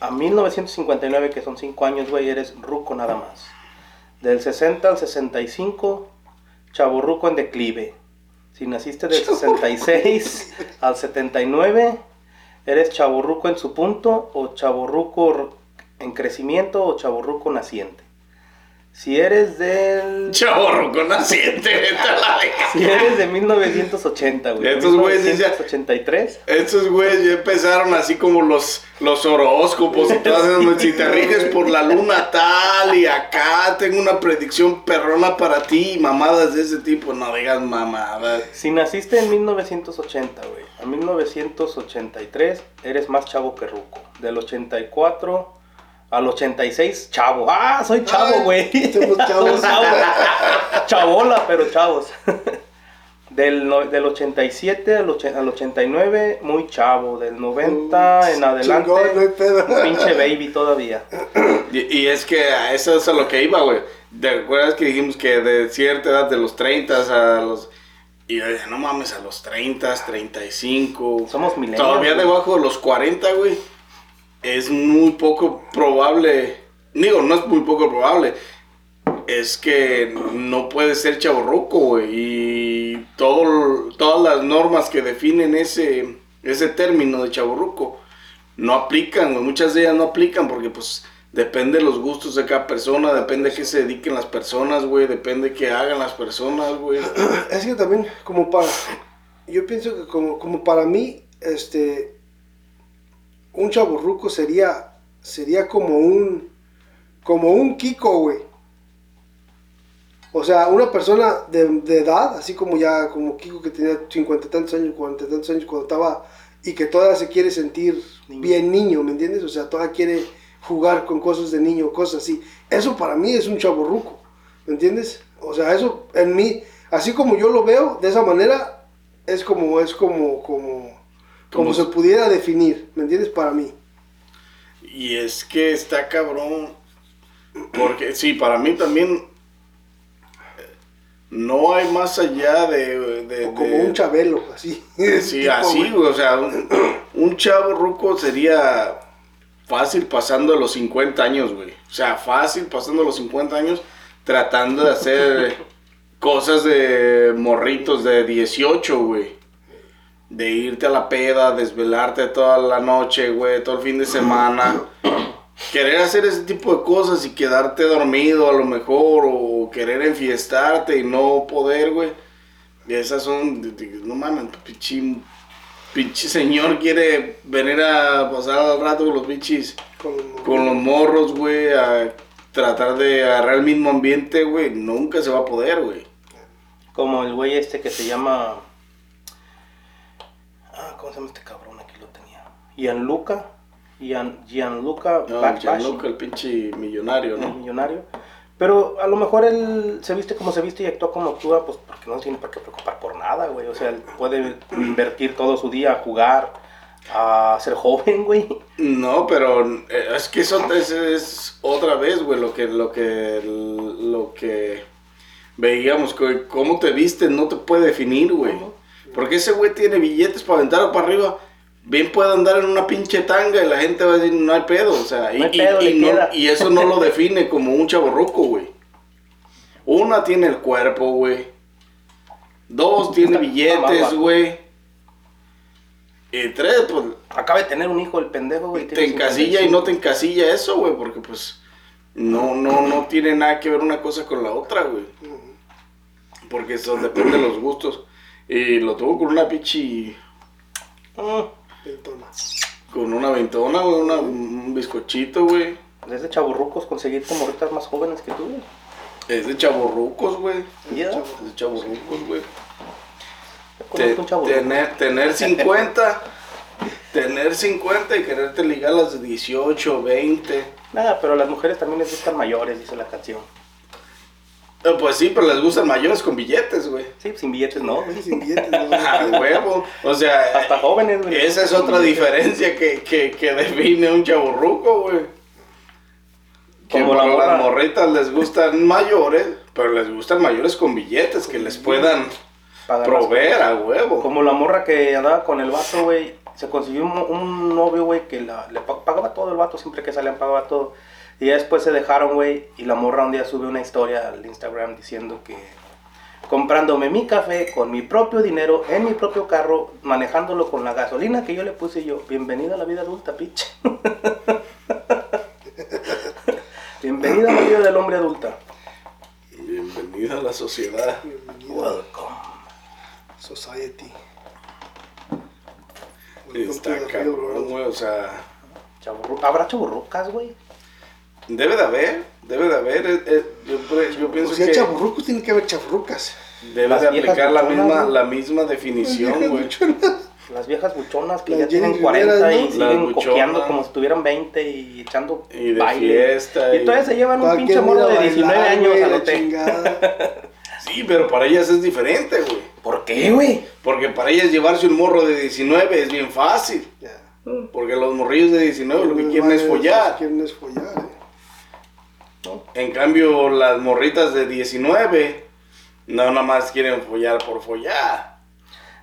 a 1959, que son 5 años, güey, eres ruco nada más. Del 60 al 65, chaburruco en declive. Si naciste del 66 al 79, eres chaburruco en su punto o chaburruco en crecimiento o chaburruco naciente. Si eres del... Chaborruco naciente, vete a la. Si eres de 1980, güey. Estos güeyes ya- 1983. Estos güeyes ya empezaron así como los, los horóscopos y todas esas. Si te riges por la luna tal y acá tengo una predicción perrona para ti y mamadas de ese tipo. No digas mamadas. Si naciste en 1980, güey, a 1983, eres más chavo que ruco. Del 84 al 86, chavo. ¡Ah, soy chavo, güey! somos *laughs* chavos. Somos chavos. Chabola, pero chavos. *laughs* Del, del 87 al, och- al 89, muy chavo. Del 90 en adelante, Chingón, no hay pedo. un *laughs* pinche baby todavía. Y, y es que a eso es a lo que iba, güey. ¿Te acuerdas que dijimos que de cierta edad, de los 30 a los... Y yo dije, no mames, a los 30, 35... Somos millennials. Todavía güey. debajo de los 40, güey. Es muy poco probable. Digo, no es muy poco probable. Es que no puede ser chaborruco, güey. Y todo, todas las normas que definen ese, ese término de chaborruco no aplican, güey. Muchas de ellas no aplican porque, pues, depende de los gustos de cada persona, depende de qué se dediquen las personas, güey. Depende de qué hagan las personas, güey. Es que también, como para. Yo pienso que, como, como para mí, este. Un chaburruco sería. Sería como un. Como un Kiko, güey. O sea, una persona de, de edad, así como ya, como Kiko que tenía cincuenta y tantos años, cuarenta y tantos años cuando estaba. Y que todavía se quiere sentir Niño. bien niño, ¿me entiendes? O sea, todavía quiere jugar con cosas de niño, cosas así. Eso para mí es un chaburruco, ¿me entiendes? O sea, eso en mí, así como yo lo veo, de esa manera, es como, es como, como, como Como se pudiera definir, ¿me entiendes? Para mí. Y es que está cabrón. Porque sí, para mí también eh, no hay más allá de... de- O como de- un chabelo, así. *laughs* Sí, Tipo, así, güey, o sea, un, un chavo ruco sería fácil pasando los 50 años, güey. O sea, fácil pasando los 50 años tratando de hacer *laughs* cosas de morritos de 18, güey. De irte a la peda, desvelarte toda la noche, güey, todo el fin de semana. Querer hacer ese tipo de cosas y quedarte dormido a lo mejor, o querer enfiestarte y no poder, güey. Esas son, no mames, pinche, pinche señor quiere venir a pasar al rato con los pinches, Con, con los morros, güey, a tratar de agarrar el mismo ambiente, güey. Nunca se va a poder, güey. Como el güey este que se llama. Ah, ¿cómo se llama este cabrón? Aquí lo tenía. Gianluca. Gian, Gianluca No, Backbash, Gianluca, el pinche millonario, el ¿no? millonario. Pero a lo mejor él se viste como se viste y actúa como actúa, pues porque no tiene por qué preocupar por nada, güey. O sea, él puede *clears throat* invertir todo su día a jugar, a ser joven, *laughs* güey. No, pero eh, es que eso es, es otra vez, güey, lo que, lo que, lo que veíamos, que cómo te viste no te puede definir, güey. Ujú. Porque ese güey tiene billetes para aventar para arriba. Bien puede andar en una pinche tanga y la gente va a decir, no hay pedo, o sea, y, No y- pedo, y le no- queda. y eso no lo *laughs* define como un chaborruco, güey. Una tiene el cuerpo, güey. Dos *laughs* tiene billetes, güey. Y tres, pues Acaba de tener un hijo el pendejo, güey. te encasilla y 55. no te encasilla eso, güey, porque pues no, no, no tiene nada que ver una cosa con la otra, güey. Ujú. Porque eso depende de los gustos. Y lo tuvo con una pichi, Ventona. con una ventona, güey, una- un bizcochito, güey. Desde chaburrucos conseguirte morritas más jóvenes que tú, güey. Es de chaborrucos, güey. Ya. Es de chaborrucos, güey. Yo Te- conozco un chaburruco. tener, tener 50, *laughs* tener 50 y quererte ligar a las de 18, 20. Nada, pero a las mujeres también les gustan mayores, dice la canción. Pues sí, pero les gustan mayores con billetes, güey. Sí, sin billetes no, güey. Sin billetes, ¿no? Ah, *laughs* huevo. O sea, Hasta jóvenes, güey. esa es otra diferencia que, que, que define un chaburruco, güey. Como la las morritas les gustan mayores, pero les gustan mayores con billetes que les puedan proveer a huevo. Como la morra que andaba con el vato, güey. Se consiguió un, un novio, güey, que la- le pa- pagaba todo el vato, siempre que salían pagaba todo. Y ya después se dejaron, güey. Y la morra un día sube una historia al Instagram diciendo que comprándome mi café con mi propio dinero, en mi propio carro, manejándolo con la gasolina que yo le puse y yo. Bienvenida a la vida adulta, pitch. *laughs* Bienvenida a la vida del hombre adulta. Bienvenida a la sociedad. Bienvenido Welcome. Society. Está Welcome cabrón, güey. O sea, Chaburru- ¿Habrá chaburrucas, güey? Debe de haber, debe de haber. eh, eh, yo, pre- yo pienso Pues si hay que chaburrucos, tiene que haber chaburrucas. debe Las de aplicar la buchonas, misma, la misma definición, güey. Las viejas buchonas que Las ya tienen Jenny 40 Riveras, y ¿no? Las siguen buchonas. coqueando como si tuvieran 20 y echando Y de baile. fiesta. Y todavía se llevan un ¿Para pinche morro de 19 bailar, años güey, al la hotel. chingada? *laughs* Sí, pero para ellas es diferente, güey. ¿Por ¿Por qué, güey? Porque para ellas llevarse un morro de 19 es bien fácil. Ya. Porque los morrillos de 19 lo que quieren es follar. Quieren es follar, eh. En cambio, las morritas de 19 no nada más quieren follar por follar.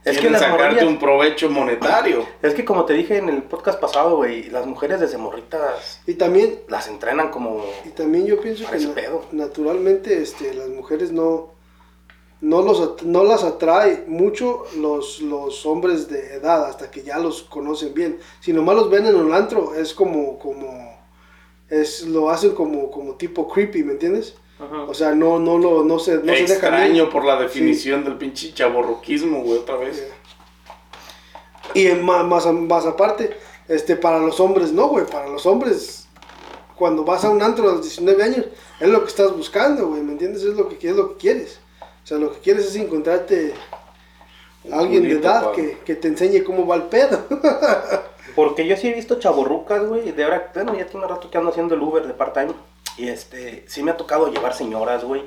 Es que quieren las sacarte morrillas- un provecho monetario. *clears throat* Es que como te dije en el podcast pasado, güey, las mujeres desde morritas Y también, las entrenan como... y también yo pienso que Parece na- pedo. naturalmente este, las mujeres no, no, los, no las atrae mucho los, los hombres de edad hasta que ya los conocen bien. Si nomás los ven en un antro, es como, como, es, lo hacen como, como tipo creepy, ¿me entiendes? O sea, no, no, lo no se, no se. Extraño por la definición del pinche chaborruquismo, güey, otra vez. Y en ma- más, más, aparte, este, para los hombres no, güey. Para los hombres, cuando vas a un antro a los 19 años, es lo que estás buscando, güey. ¿Me entiendes? Es lo que, es lo que quieres. O sea, lo que quieres es encontrarte a alguien de culito, edad que, que te enseñe cómo va el pedo. *laughs* Porque yo sí he visto chaborrucas, güey, de ahora, bueno, ya tiene un rato que ando haciendo el Uber de part-time. Y este, sí me ha tocado llevar señoras, güey.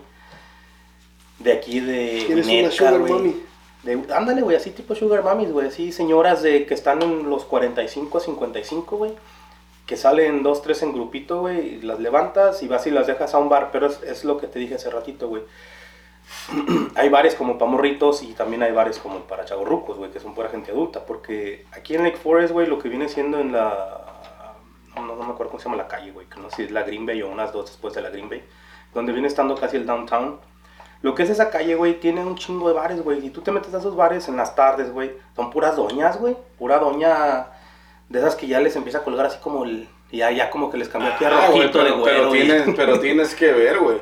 De aquí de sugar güey. ándale, güey, así tipo sugar mummies, güey. Así señoras de que están en los 45 a 55, güey. Que salen dos, tres en grupito, güey. Las levantas y vas y las dejas a un bar. Pero es, es lo que te dije hace ratito, güey. *clears throat* hay bares como para morritos y también hay bares como para chavorrucos, güey, que son pura gente adulta. Porque aquí en Lake Forest, güey, lo que viene siendo en la... No, no me acuerdo cómo se llama la calle, güey. Que no sé si es la Green Bay o unas dos después de la Green Bay. Donde viene estando casi el downtown. Lo que es esa calle, güey, tiene un chingo de bares, güey. Y tú te metes a esos bares en las tardes, güey. Son puras doñas, güey. Pura doña de esas que ya les empieza a colgar así como el... Ya, ya como que les cambió aquí a Ah, rojito de pero, güero. pero, tienes, pero *laughs* tienes que ver, güey.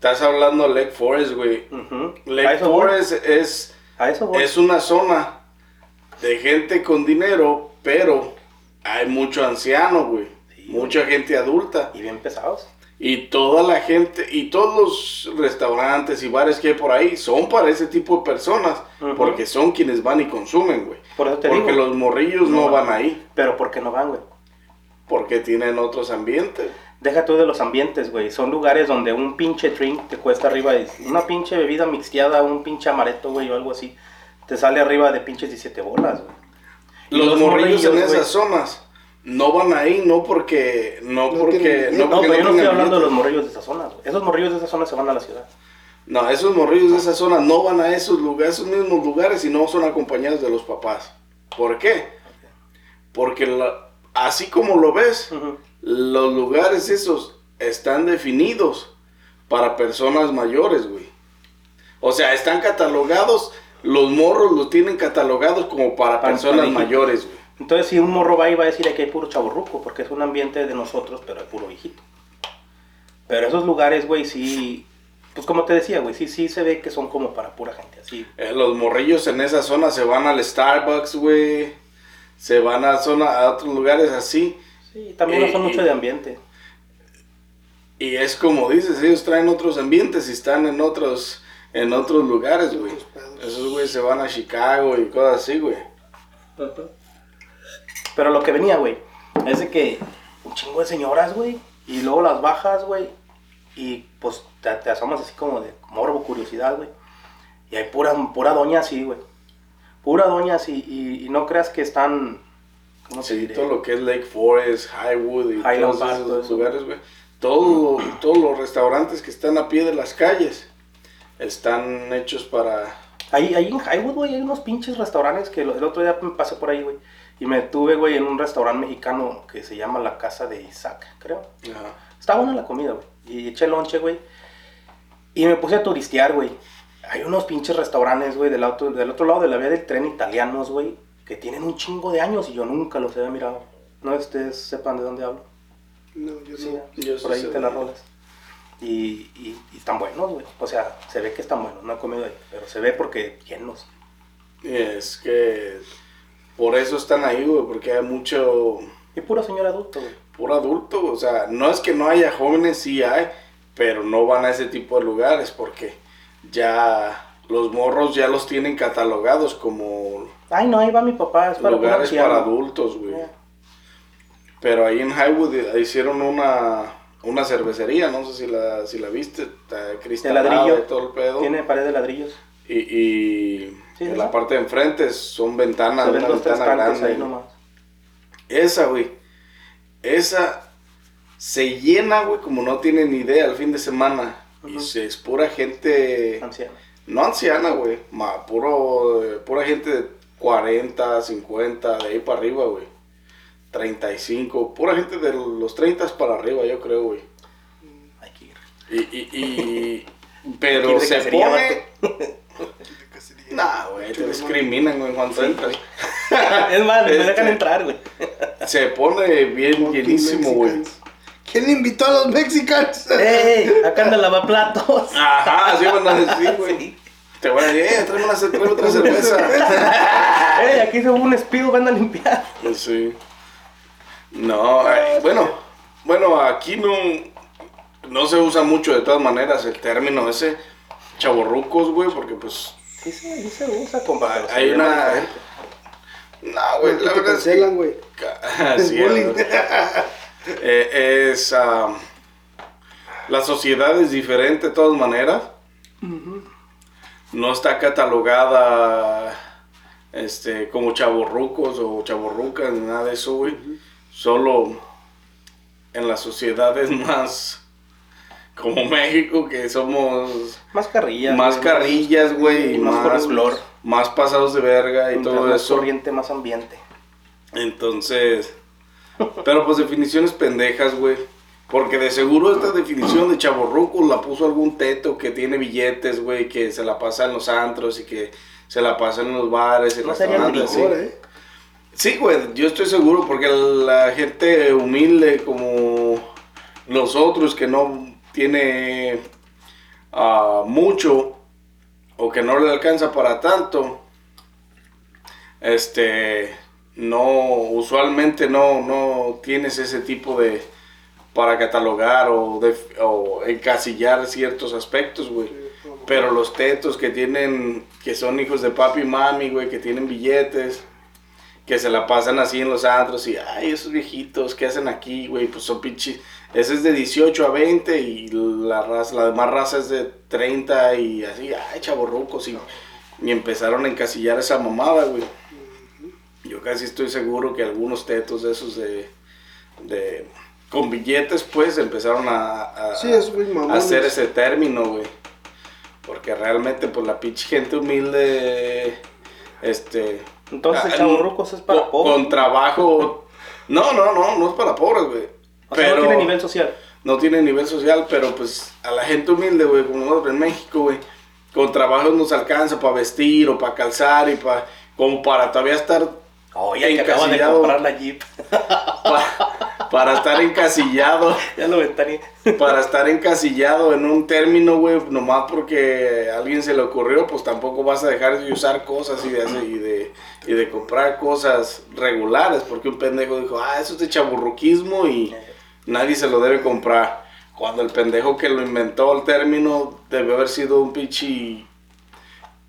Estás hablando de Lake Forest, güey. Ujú. A Lake voy. Forest es, es una zona de gente con dinero, pero hay mucho anciano, güey. Sí, Mucha gente adulta. Y bien pesados. Y toda la gente, y todos los restaurantes y bares que hay por ahí son para ese tipo de personas, Ujú. porque son quienes van y consumen, güey. Por eso te Porque digo. los morrillos no, No van. ahí, Pero ¿por qué no van, güey? porque tienen otros ambientes. Deja tú de los ambientes, güey. Son lugares donde un pinche drink te cuesta arriba de... Una pinche bebida mixteada, un pinche amaretto, güey, o algo así. Te sale arriba de pinches 17 bolas, güey. Y Los, morrillos en esas zonas no van ahí, no porque, no No porque, tienen no porque pero yo no estoy hablando de los morrillos de esas zonas, güey. Esos morrillos de esas zonas se van a la ciudad. No, esos morrillos de esa zona no van a esos lugares, esos mismos lugares y no son acompañados de los papás. ¿Por qué? Porque la- así como lo ves. Los lugares esos están definidos para personas mayores, güey. O sea, están catalogados, los morros los tienen catalogados como para, personas mayores, güey. Entonces, si un morro va y va a decir que hay puro chaburruco, porque es un ambiente de nosotros, pero hay puro viejito. Pero esos lugares, güey, sí. Pues como te decía, güey, sí, sí se ve que son como para pura gente, así. Eh, los morrillos en esa zona se van al Starbucks, güey. Se van a, zona, a otros lugares así. Sí, también no son Eh, mucho y- de ambiente. Y es como dices, ellos traen otros ambientes y están en otros, en otros lugares, güey. Esos güey se van a Chicago y cosas así, güey. Pero lo que venía, güey, es de que un chingo de señoras, güey, y luego las bajas, güey, y pues te, te asomas así como de morbo, curiosidad, güey. Y hay pura, pura doña así, güey. Pura doña así, y, y no creas que están, ¿cómo Sí, todo lo que es Lake Forest, Highwood y Highland todos Park, esos lugares, güey. Todo, todos los restaurantes que están a pie de las calles están hechos para... Ahí, ahí en Highwood, güey, hay unos pinches restaurantes que el otro día me pasé por ahí, güey. Y me tuve, güey, en un restaurante mexicano que se llama La Casa de Isaac, creo. Ajá. Está buena la comida, güey. Y eché lonche, güey. Y me puse a turistear, güey. Hay unos pinches restaurantes, güey, del otro, del otro lado de la vía del tren italianos, güey, que tienen un chingo de años y yo nunca los había mirado. No ustedes sepan de dónde hablo. No, yo Sí, no. Yo por sí ahí te las rolas. Y, y, y están buenos, güey. O sea, se ve que están buenos. No he comido ahí, pero se ve porque llenos. Y es que por eso están ahí, güey, porque hay mucho Y puro señor adulto, güey. puro adulto, o sea, no es que no haya jóvenes, sí hay, pero no van a ese tipo de lugares porque ya los morros ya los tienen catalogados como Ay, no, ahí va mi papá. Es para lugares para adultos, güey. Pero ahí en Highwood eh, hicieron una, una cervecería, no sé si la, si la viste, está cristalada ladrillo. todo el pedo. Tiene pared de ladrillos. Y, y Sí, en sí, la parte de enfrente son ventanas, una dos, ventana grande. ahí nomás. Esa, güey. Esa se llena, güey, como no tienen ni idea el fin de semana. Y se es pura gente, Anciano. no anciana, güey, ma, puro, eh, pura gente de 40, 50, de ahí para arriba, güey. 35, pura gente de los 30 para arriba, yo creo, güey. Hay que ir. Y, y, y- *laughs* pero se cacería, pone... *laughs* Nah, güey, te discriminan, güey, cuando entras. *laughs* Es más, me Este- dejan entrar, güey. Se pone bien llenísimo, güey. ¿Quién invitó a los mexicanos? ¡Ey! Acá anda lavaplatos. Ajá, sí van a decir, güey. Sí. Te voy a decir, eh, tráeme, una, tráeme otra cerveza. *laughs* ¡Ey! Aquí se hubo un espido, van a limpiar. Pues sí. No, bueno, bueno, aquí no, no se usa mucho de todas maneras el término ese chaborrucos, güey, porque pues, Sí, sí, sí se usa, hay una... No, güey, Aquí la verdad es que... cancelan, güey. *laughs* *laughs* Así es, güey. Eh, es... ah, la sociedad es diferente de todas maneras. No está catalogada este, como chaborrucos o chaborrucas, ni nada de eso, güey. Solo en las sociedades *laughs* más como México, que somos Más carrillas. más güey, carrillas, güey, y más más, más pasados de verga y todo más eso. corriente, más ambiente. Entonces, pero pues definiciones pendejas, güey. Porque de seguro esta definición de chaborruco la puso algún teto que tiene billetes, güey, que se la pasa en los antros y que se la pasa en los bares y No sería restaurantes. sí. Ahora, ¿eh? Sí, güey, yo estoy seguro porque la gente humilde como nosotros que no tiene ah, mucho o que no le alcanza para tanto, este, no, usualmente no, no tienes ese tipo de, para catalogar o, de, o encasillar ciertos aspectos, güey. Pero los tetos que tienen, que son hijos de papi y mami, güey, que tienen billetes, que se la pasan así en los antros y, ay, esos viejitos, ¿qué hacen aquí, güey? Pues son pinches. Ese es de 18 a 20 y la raza, la demás raza es de 30 y así, ay, chavorrucos. Y, y empezaron a encasillar esa mamada, güey. Yo casi estoy seguro que algunos tetos de esos de. de con billetes, pues empezaron a, a- Sí, es muy a mamón. hacer ese término, güey. Porque realmente, pues la pinche gente humilde. Este. Entonces, el ah, chavorrucos es para con, pobres. con trabajo. *laughs* No, no, no, no es para pobres, güey. O sea, no tiene nivel social. no tiene nivel social, pero pues a la gente humilde, güey, como nosotros en México, güey, con trabajos nos alcanza para vestir o para calzar y para, como para todavía estar, Oye, que acaba de comprar la Jeep. *laughs* pa- para estar encasillado, *laughs* ya lo ventané. para estar encasillado en un término, güey, nomás porque a alguien se le ocurrió, pues tampoco vas a dejar de usar cosas y de, y de, y de comprar cosas regulares, porque un pendejo dijo, ah, eso es de chaburruquismo y nadie se lo debe comprar. Cuando el pendejo que lo inventó el término debe haber sido un pinche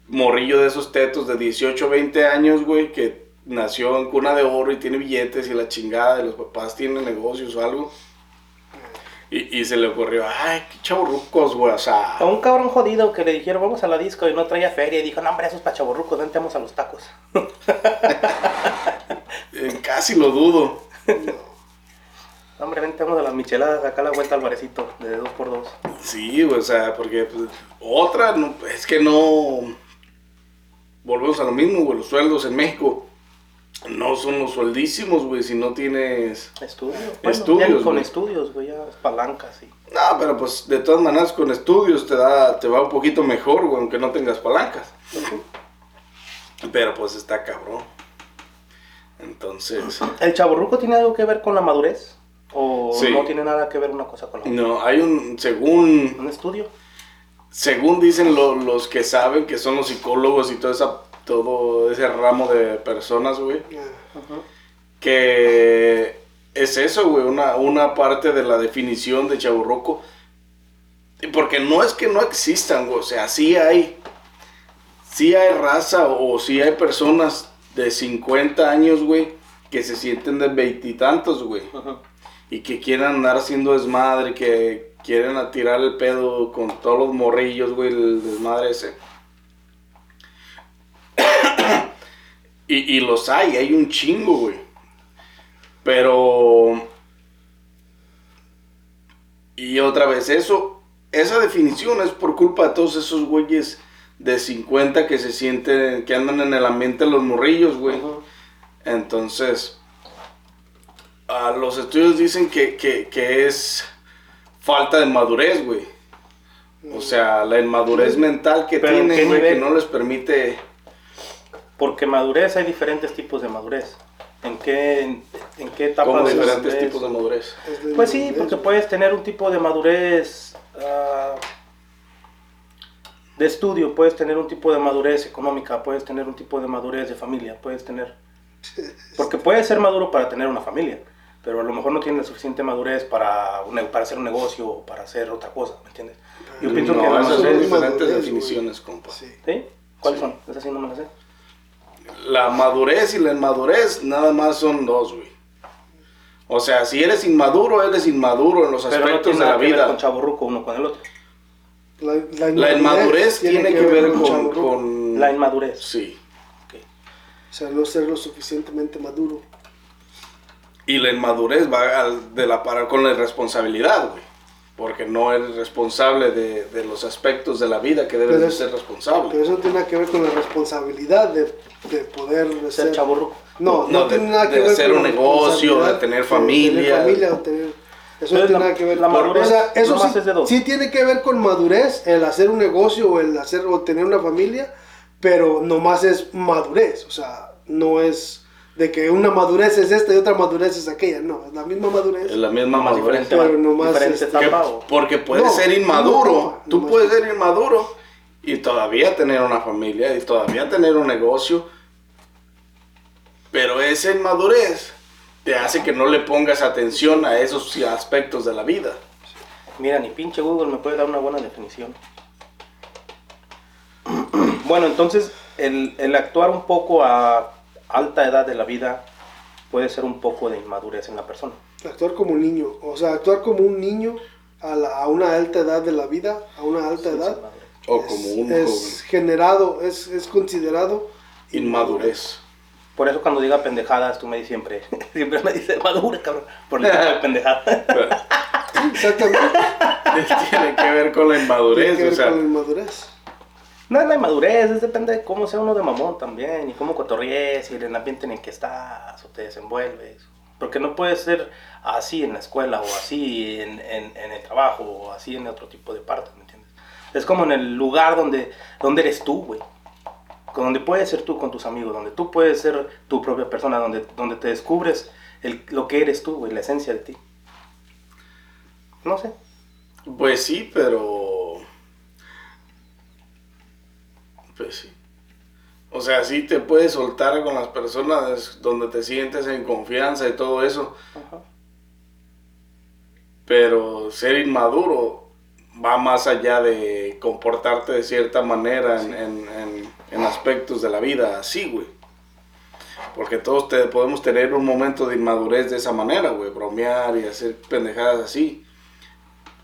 morrillo de esos tetos de 18 20 años, güey, que nació en cuna de oro y tiene billetes y la chingada de los papás tienen negocios o algo. Y, y se le ocurrió, ay, qué chaburrucos, güey, o sea... A un cabrón jodido que le dijeron vamos a la disco y no traía feria y dijo, no hombre, esos pachaborrucos, vente vamos a los tacos. *laughs* casi lo dudo. No, hombre, vente vamos a las micheladas, acá la vuelta al barecito, de dos por dos. Sí, güey, o sea, porque pues, otra, no, es que no. Volvemos a lo mismo, güey. Los sueldos en México no son los sueldísimos, güey, si no tienes. Estudios. Bueno, Estudios, ya con estudios, güey, ya palancas y... No, pero pues de todas maneras con estudios te da, te va un poquito mejor, güey, aunque no tengas palancas. Pero pues está cabrón. Entonces. *clears throat* ¿El chaborruco tiene algo que ver con la madurez? ¿O Sí. no tiene nada que ver una cosa con la otra? No, hay un. Según. ¿Un estudio? según dicen lo- los que saben, que son los psicólogos y todo, esa, todo ese ramo de personas, güey, Ah, que es eso, güey, una, una parte de la definición de chaburroco. Porque no es que no existan, güey, o sea, sí hay, sí hay raza o sí hay personas de 50 años, güey, que se sienten de veintitantos, güey y que quieran andar haciendo desmadre, que quieren tirar el pedo con todos los morrillos, güey, el desmadre ese. Y, y los hay, hay un chingo, güey. Pero... Y otra vez, eso, esa definición es por culpa de todos esos güeyes de 50 que se sienten, que andan en el ambiente de los morrillos, güey. Entonces, los estudios dicen que, que- que es falta de madurez, güey. O sea, la inmadurez mental que Pero ¿en qué tienen, güey, que no les permite... Porque madurez hay diferentes tipos de madurez. ¿En qué, en, en qué etapa Como de diferentes madurez? tipos de madurez. Pues sí, porque puedes tener un tipo de madurez ah, de estudio, puedes tener un tipo de madurez económica, puedes tener un tipo de madurez de familia, puedes tener... *laughs* Porque puedes ser maduro para tener una familia, pero a lo mejor no tienes suficiente madurez para, para hacer un negocio o para hacer otra cosa, ¿me entiendes? Yo pienso que no, la esas son diferentes definiciones, compa. Sí. ¿Sí? ¿Cuáles Sí. son? Esas sí no me las sé. La madurez y la inmadurez nada más son dos, güey. O sea, si eres inmaduro, eres inmaduro en los Pero no aspectos tiene de la que ver vida. con chaburruco uno con el otro. La, La inmadurez tiene que ver con... La inmadurez. Sí. O sea, no ser lo suficientemente maduro. Y la inmadurez va al- de la par con la irresponsabilidad, güey. Porque no eres responsable de, de los aspectos de la vida que debes Pero de ser responsable. Pero eso tiene que ver con la responsabilidad de, de poder Ser ser... chaburruco. No, no, No, de- tiene nada que de ver hacer con un la negocio, de tener de familia. familia o tener... Eso no tiene la- nada que ver la con- madurez o sea, eso sí, es de dos. sí tiene que ver con madurez, el hacer un negocio o el hacer o tener una familia, pero nomás es madurez, o sea, no es de que una madurez es esta y otra madurez es aquella, no, es la misma madurez. Es la misma madurez. diferente, Pero nomás diferente este- Que- porque puedes No, ser inmaduro. no, Tú puedes ser inmaduro y todavía tener una familia y todavía tener un negocio. Pero esa inmadurez te hace que no le pongas atención a esos aspectos de la vida. Mira, ni pinche Google me puede dar una buena definición. *clears throat* Bueno, entonces el, el actuar un poco a alta edad de la vida puede ser un poco de inmadurez en la persona. Actuar como un niño, o sea, actuar como un niño a, la- a una alta edad de la vida, a una alta Sí, edad, sí, madurez. O es, como un es joven. generado, es, es considerado Inmadurez. Por eso cuando diga pendejadas, tú me dices siempre, *laughs* siempre me dices madura, cabrón, por de *laughs* pendejada. Exactamente. *laughs* Tiene que ver con la Tiene inmadurez. que ver o sea, con la inmadurez. No es la inmadurez, es depende de cómo sea uno de mamón también, y cómo cotorrees, y el ambiente en el que estás, o te desenvuelves. Porque no puedes ser así en la escuela, o así en, en- en el trabajo, o así en otro tipo de partes, ¿me entiendes? Es como en el lugar donde, donde eres tú, güey. Donde puedes ser tú con tus amigos, donde tú puedes ser tu propia persona, donde, donde te descubres el- lo que eres tú, güey, la esencia de ti. No sé. Pues sí, pero. Pues sí. O sea, sí te puedes soltar con las personas donde te sientes en confianza y todo eso. Ajá. Pero ser inmaduro va más allá de comportarte de cierta manera en, en- en- en aspectos de la vida así, güey. Porque todos te, podemos tener un momento de inmadurez de esa manera, güey. Bromear y hacer pendejadas así.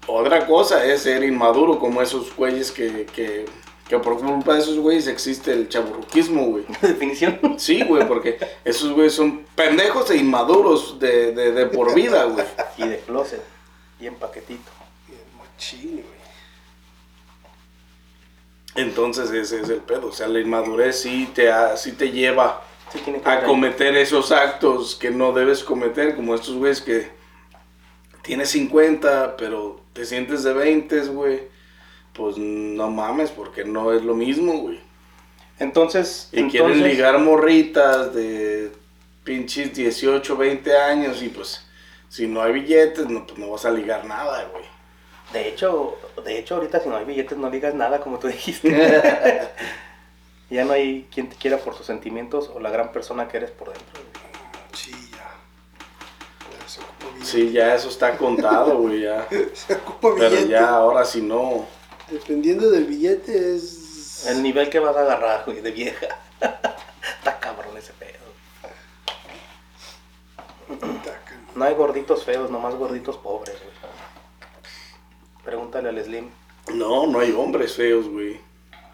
Otra cosa es ser inmaduro como esos güeyes que, que, que por culpa de esos güeyes existe el chaburruquismo, güey. *laughs* Definición. Sí, güey, porque esos güeyes son pendejos e inmaduros de, de, de por vida, güey. Y de closet. Y en paquetito. Bien machín, güey. Entonces ese es el pedo, o sea, la inmadurez sí te, ha- sí te lleva Sí, tiene que a cometer esos actos que no debes cometer, como estos güeyes que tienes 50, pero te sientes de 20, güey. Pues no mames, porque no es lo mismo, güey. Entonces, Y entonces quieren ligar morritas de pinches 18, 20 años y pues si no hay billetes, no, pues no vas a ligar nada, güey. De hecho, de hecho, ahorita si no hay billetes no digas nada, como tú dijiste. *laughs* ya no hay quien te quiera por tus sentimientos o la gran persona que eres por dentro. Sí, ya. Ya se ocupa. Sí, ya eso está contado, güey, ya. *laughs* Se ocupa Pero billete. ya ahora si no... Dependiendo del billete es... El nivel que vas a agarrar, güey, de vieja. *laughs* Está cabrón ese pedo. No hay gorditos feos, nomás gorditos pobres, güey. Pregúntale al Slim. No, no hay hombres feos, güey.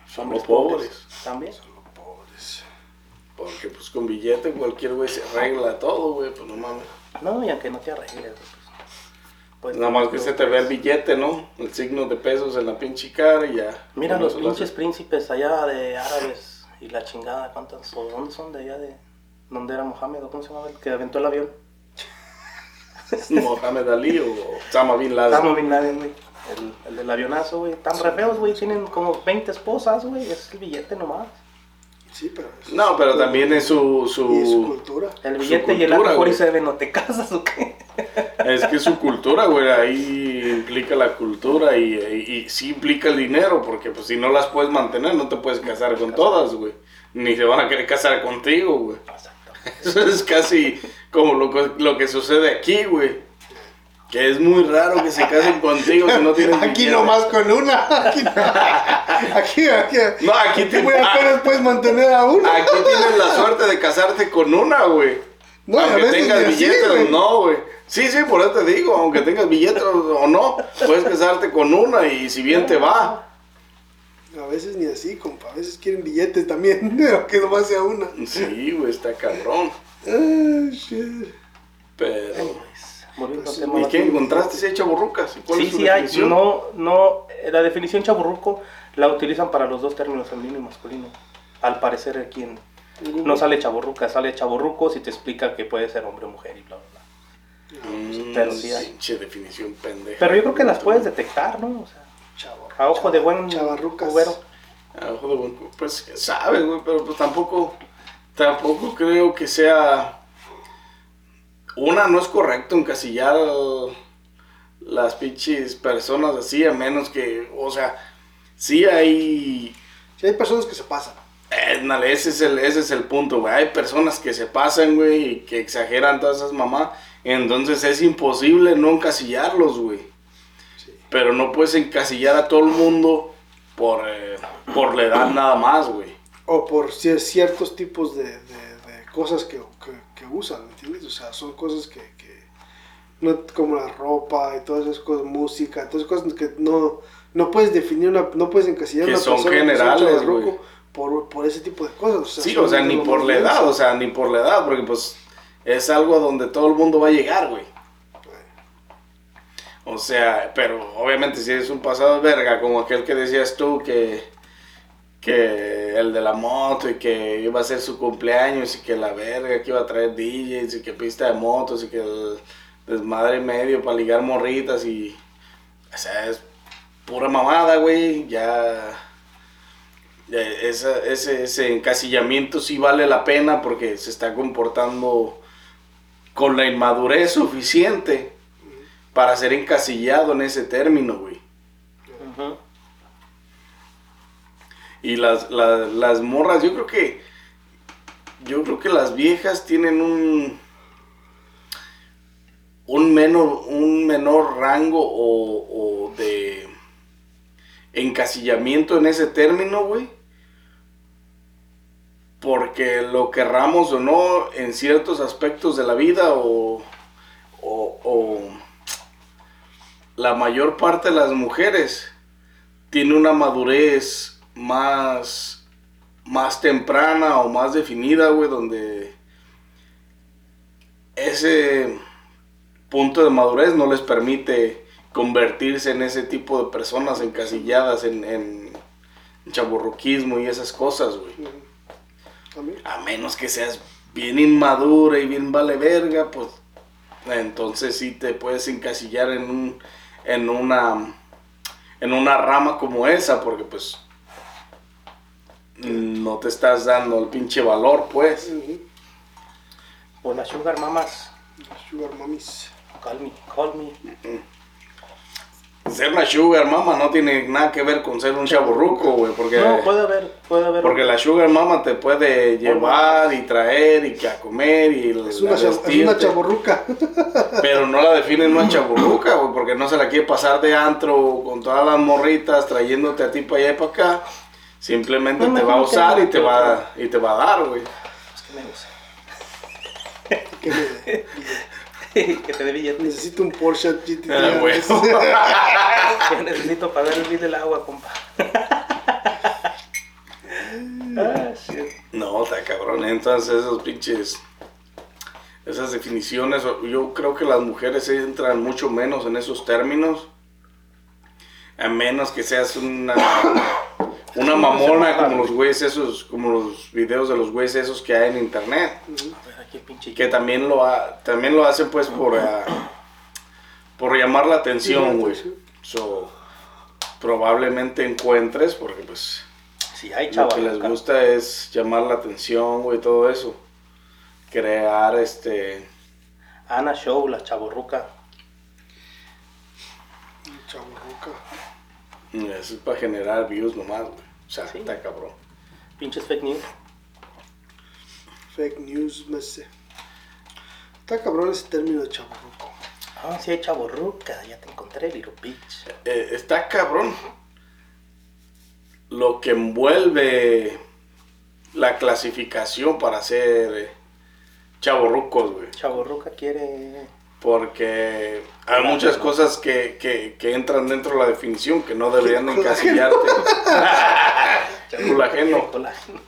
Son los pobres. También. Son los pobres. Porque pues con billete cualquier güey se arregla todo, güey, pues no mames. No, y aunque no te arregles, güey, pues, pues, Nada más que se te ve el billete, ¿no? El signo de pesos en la pinche cara y ya. Mira los pinches príncipes allá de árabes y la chingada, ¿cuántos son? ¿Dónde son de allá de dónde era Mohamed o cómo se llamaba el que aventó el avión? *laughs* Mohamed Ali o Osama Bin Laden. Osama Bin Laden, güey. El, el del avionazo, güey. Tan re feos, güey. Tienen como 20 esposas, güey. Es el billete nomás. Sí, pero... es- No, pero también es su, Y es su su... cultura. El billete y el alcohol y se ven, ¿no te casas o qué? *laughs* Es que su cultura, güey, ahí implica la cultura y, y, y sí implica el dinero, porque pues si no las puedes mantener, no te puedes casar con todas, güey. Ni se van a querer casar contigo, güey. Exacto. *laughs* Eso es casi como lo, que- lo que sucede aquí, güey. Que es muy raro que se casen contigo si no *laughs* tienen Aquí nomás con una. Aquí, aquí, aquí. No, aquí te- Muy *laughs* apenas puedes mantener a una. Aquí tienes la suerte de casarte con una, güey. No, a aunque veces tengas billetes o no, güey. Sí, sí, por eso te digo, aunque tengas billetes o no, puedes casarte con una y si bien te va. A veces ni así, compa. A veces quieren billetes también. *laughs* Pero que nomás sea una. Sí, güey, está cabrón. Ah, shit. Pero. Pues, tema ¿Y qué encontraste si hay chaburrucas? ¿Y cuál Sí, es su sí hay. No, no. La definición chaburruco la utilizan para los dos términos, femenino y masculino. Al parecer aquí en- no sale chaburruca, sale chaburruco si te explica que puede ser hombre o mujer y bla, bla, bla. Mm, Pero sí hay. Pinche definición pendeja. Pero yo creo que las puedes detectar, ¿no? O sea, Chavo. a ojo de buen cubero. Ah, ojo de buen Pues sabe, güey, pero pues tampoco, tampoco creo que sea. Una, no es correcto encasillar al- las pinches personas así, a menos que, o sea, sí hay. Sí, hay personas que se pasan. eh, ese es el, ese es el punto, güey. Hay personas que se pasan, güey, y que exageran todas esas mamás. Entonces es imposible no encasillarlos, güey. Sí. Pero no puedes encasillar a todo el mundo por, eh, por la edad nada más, güey. O por cier- ciertos tipos de, de- de cosas que, que- que usan, ¿me entiendes? O sea, son cosas que, que no, como la ropa y todas esas cosas, música, todas esas cosas que no, no puedes definir una, no puedes encasillar Que una son persona que generales, chavarruco güey. por, por ese tipo de cosas. O sea, Sí, o sea, ni por la edad, o sea, ni por la edad, porque pues es algo a donde todo el mundo va a llegar, güey. O sea, pero obviamente si es un pasado verga, como aquel que decías tú, que, que el de la moto y que iba a ser su cumpleaños y que la verga, que iba a traer DJs y que pista de motos y que el desmadre medio para ligar morritas y... O sea, es pura mamada, güey, ya... ya esa- ese, ese encasillamiento sí vale la pena porque se está comportando con la inmadurez suficiente para ser encasillado en ese término, güey. Ujú. Y las, las, las morras, yo creo que. Yo creo que las viejas tienen un. Un menor, un menor rango o, o de encasillamiento en ese término, güey. Porque lo querramos o no, en ciertos aspectos de la vida o, o, o la mayor parte de las mujeres tiene una madurez más, más temprana o más definida, güey, donde ese punto de madurez no les permite convertirse en ese tipo de personas encasilladas en, en chaburruquismo y esas cosas, güey. A menos que seas bien inmadura y bien vale verga, pues entonces sí te puedes encasillar en un en una en una rama como esa porque pues no te estás dando el pinche valor, pues. Ujú. O las sugar mamas. Sugar mummies. Call me, call me. Ser una sugar mama no tiene nada que ver con ser un chaburruco, güey, porque No, puede haber, puede haber. porque la sugar mama te puede llevar y traer y que a comer y Es la una, es una vestirte. chaborruca. *laughs* Pero no la definen una chaburruca, güey, porque no se la quiere pasar de antro con todas las morritas trayéndote a ti para allá y para acá. Simplemente Me te va a usar y te va, y te va a dar, güey. Es que me gusta. que me- *laughs* que te dé billete. necesito un Porsche GT. Ah, güey. *laughs* Yo necesito pagar el bill del agua, compa. ah, shit. No, está cabrón. cabrón. Entonces esos pinches, esas definiciones, yo creo que las mujeres entran mucho menos en esos términos. A menos que seas una, una mamona como los güeyes esos, como los videos de los güeyes esos que hay en internet. A ver, aquí el pinche. Que también lo, ha- también lo hacen pues por, ah, por llamar la atención, güey. Sí. So, probablemente encuentres, porque pues Sí, hay lo chavas. que les gusta es llamar la atención, güey, todo eso. Crear este... Ana Show, la chaborruca. Chaburruca. Eso es para generar views nomás, güey. O sea, Sí. está cabrón. Pinches fake news. Fake news, me sé. Está cabrón ese término de chaburruco. Ah, sí hay chaborruca. Ya te encontré, Little Bitch. Eh, está cabrón. Lo que envuelve la clasificación para ser eh, chavorrucos, güey. Chaborruca quiere. Porque hay muchas cosas que, que, que entran dentro de la definición que no deberían encasillarte. *laughs* Colágeno. Colágeno.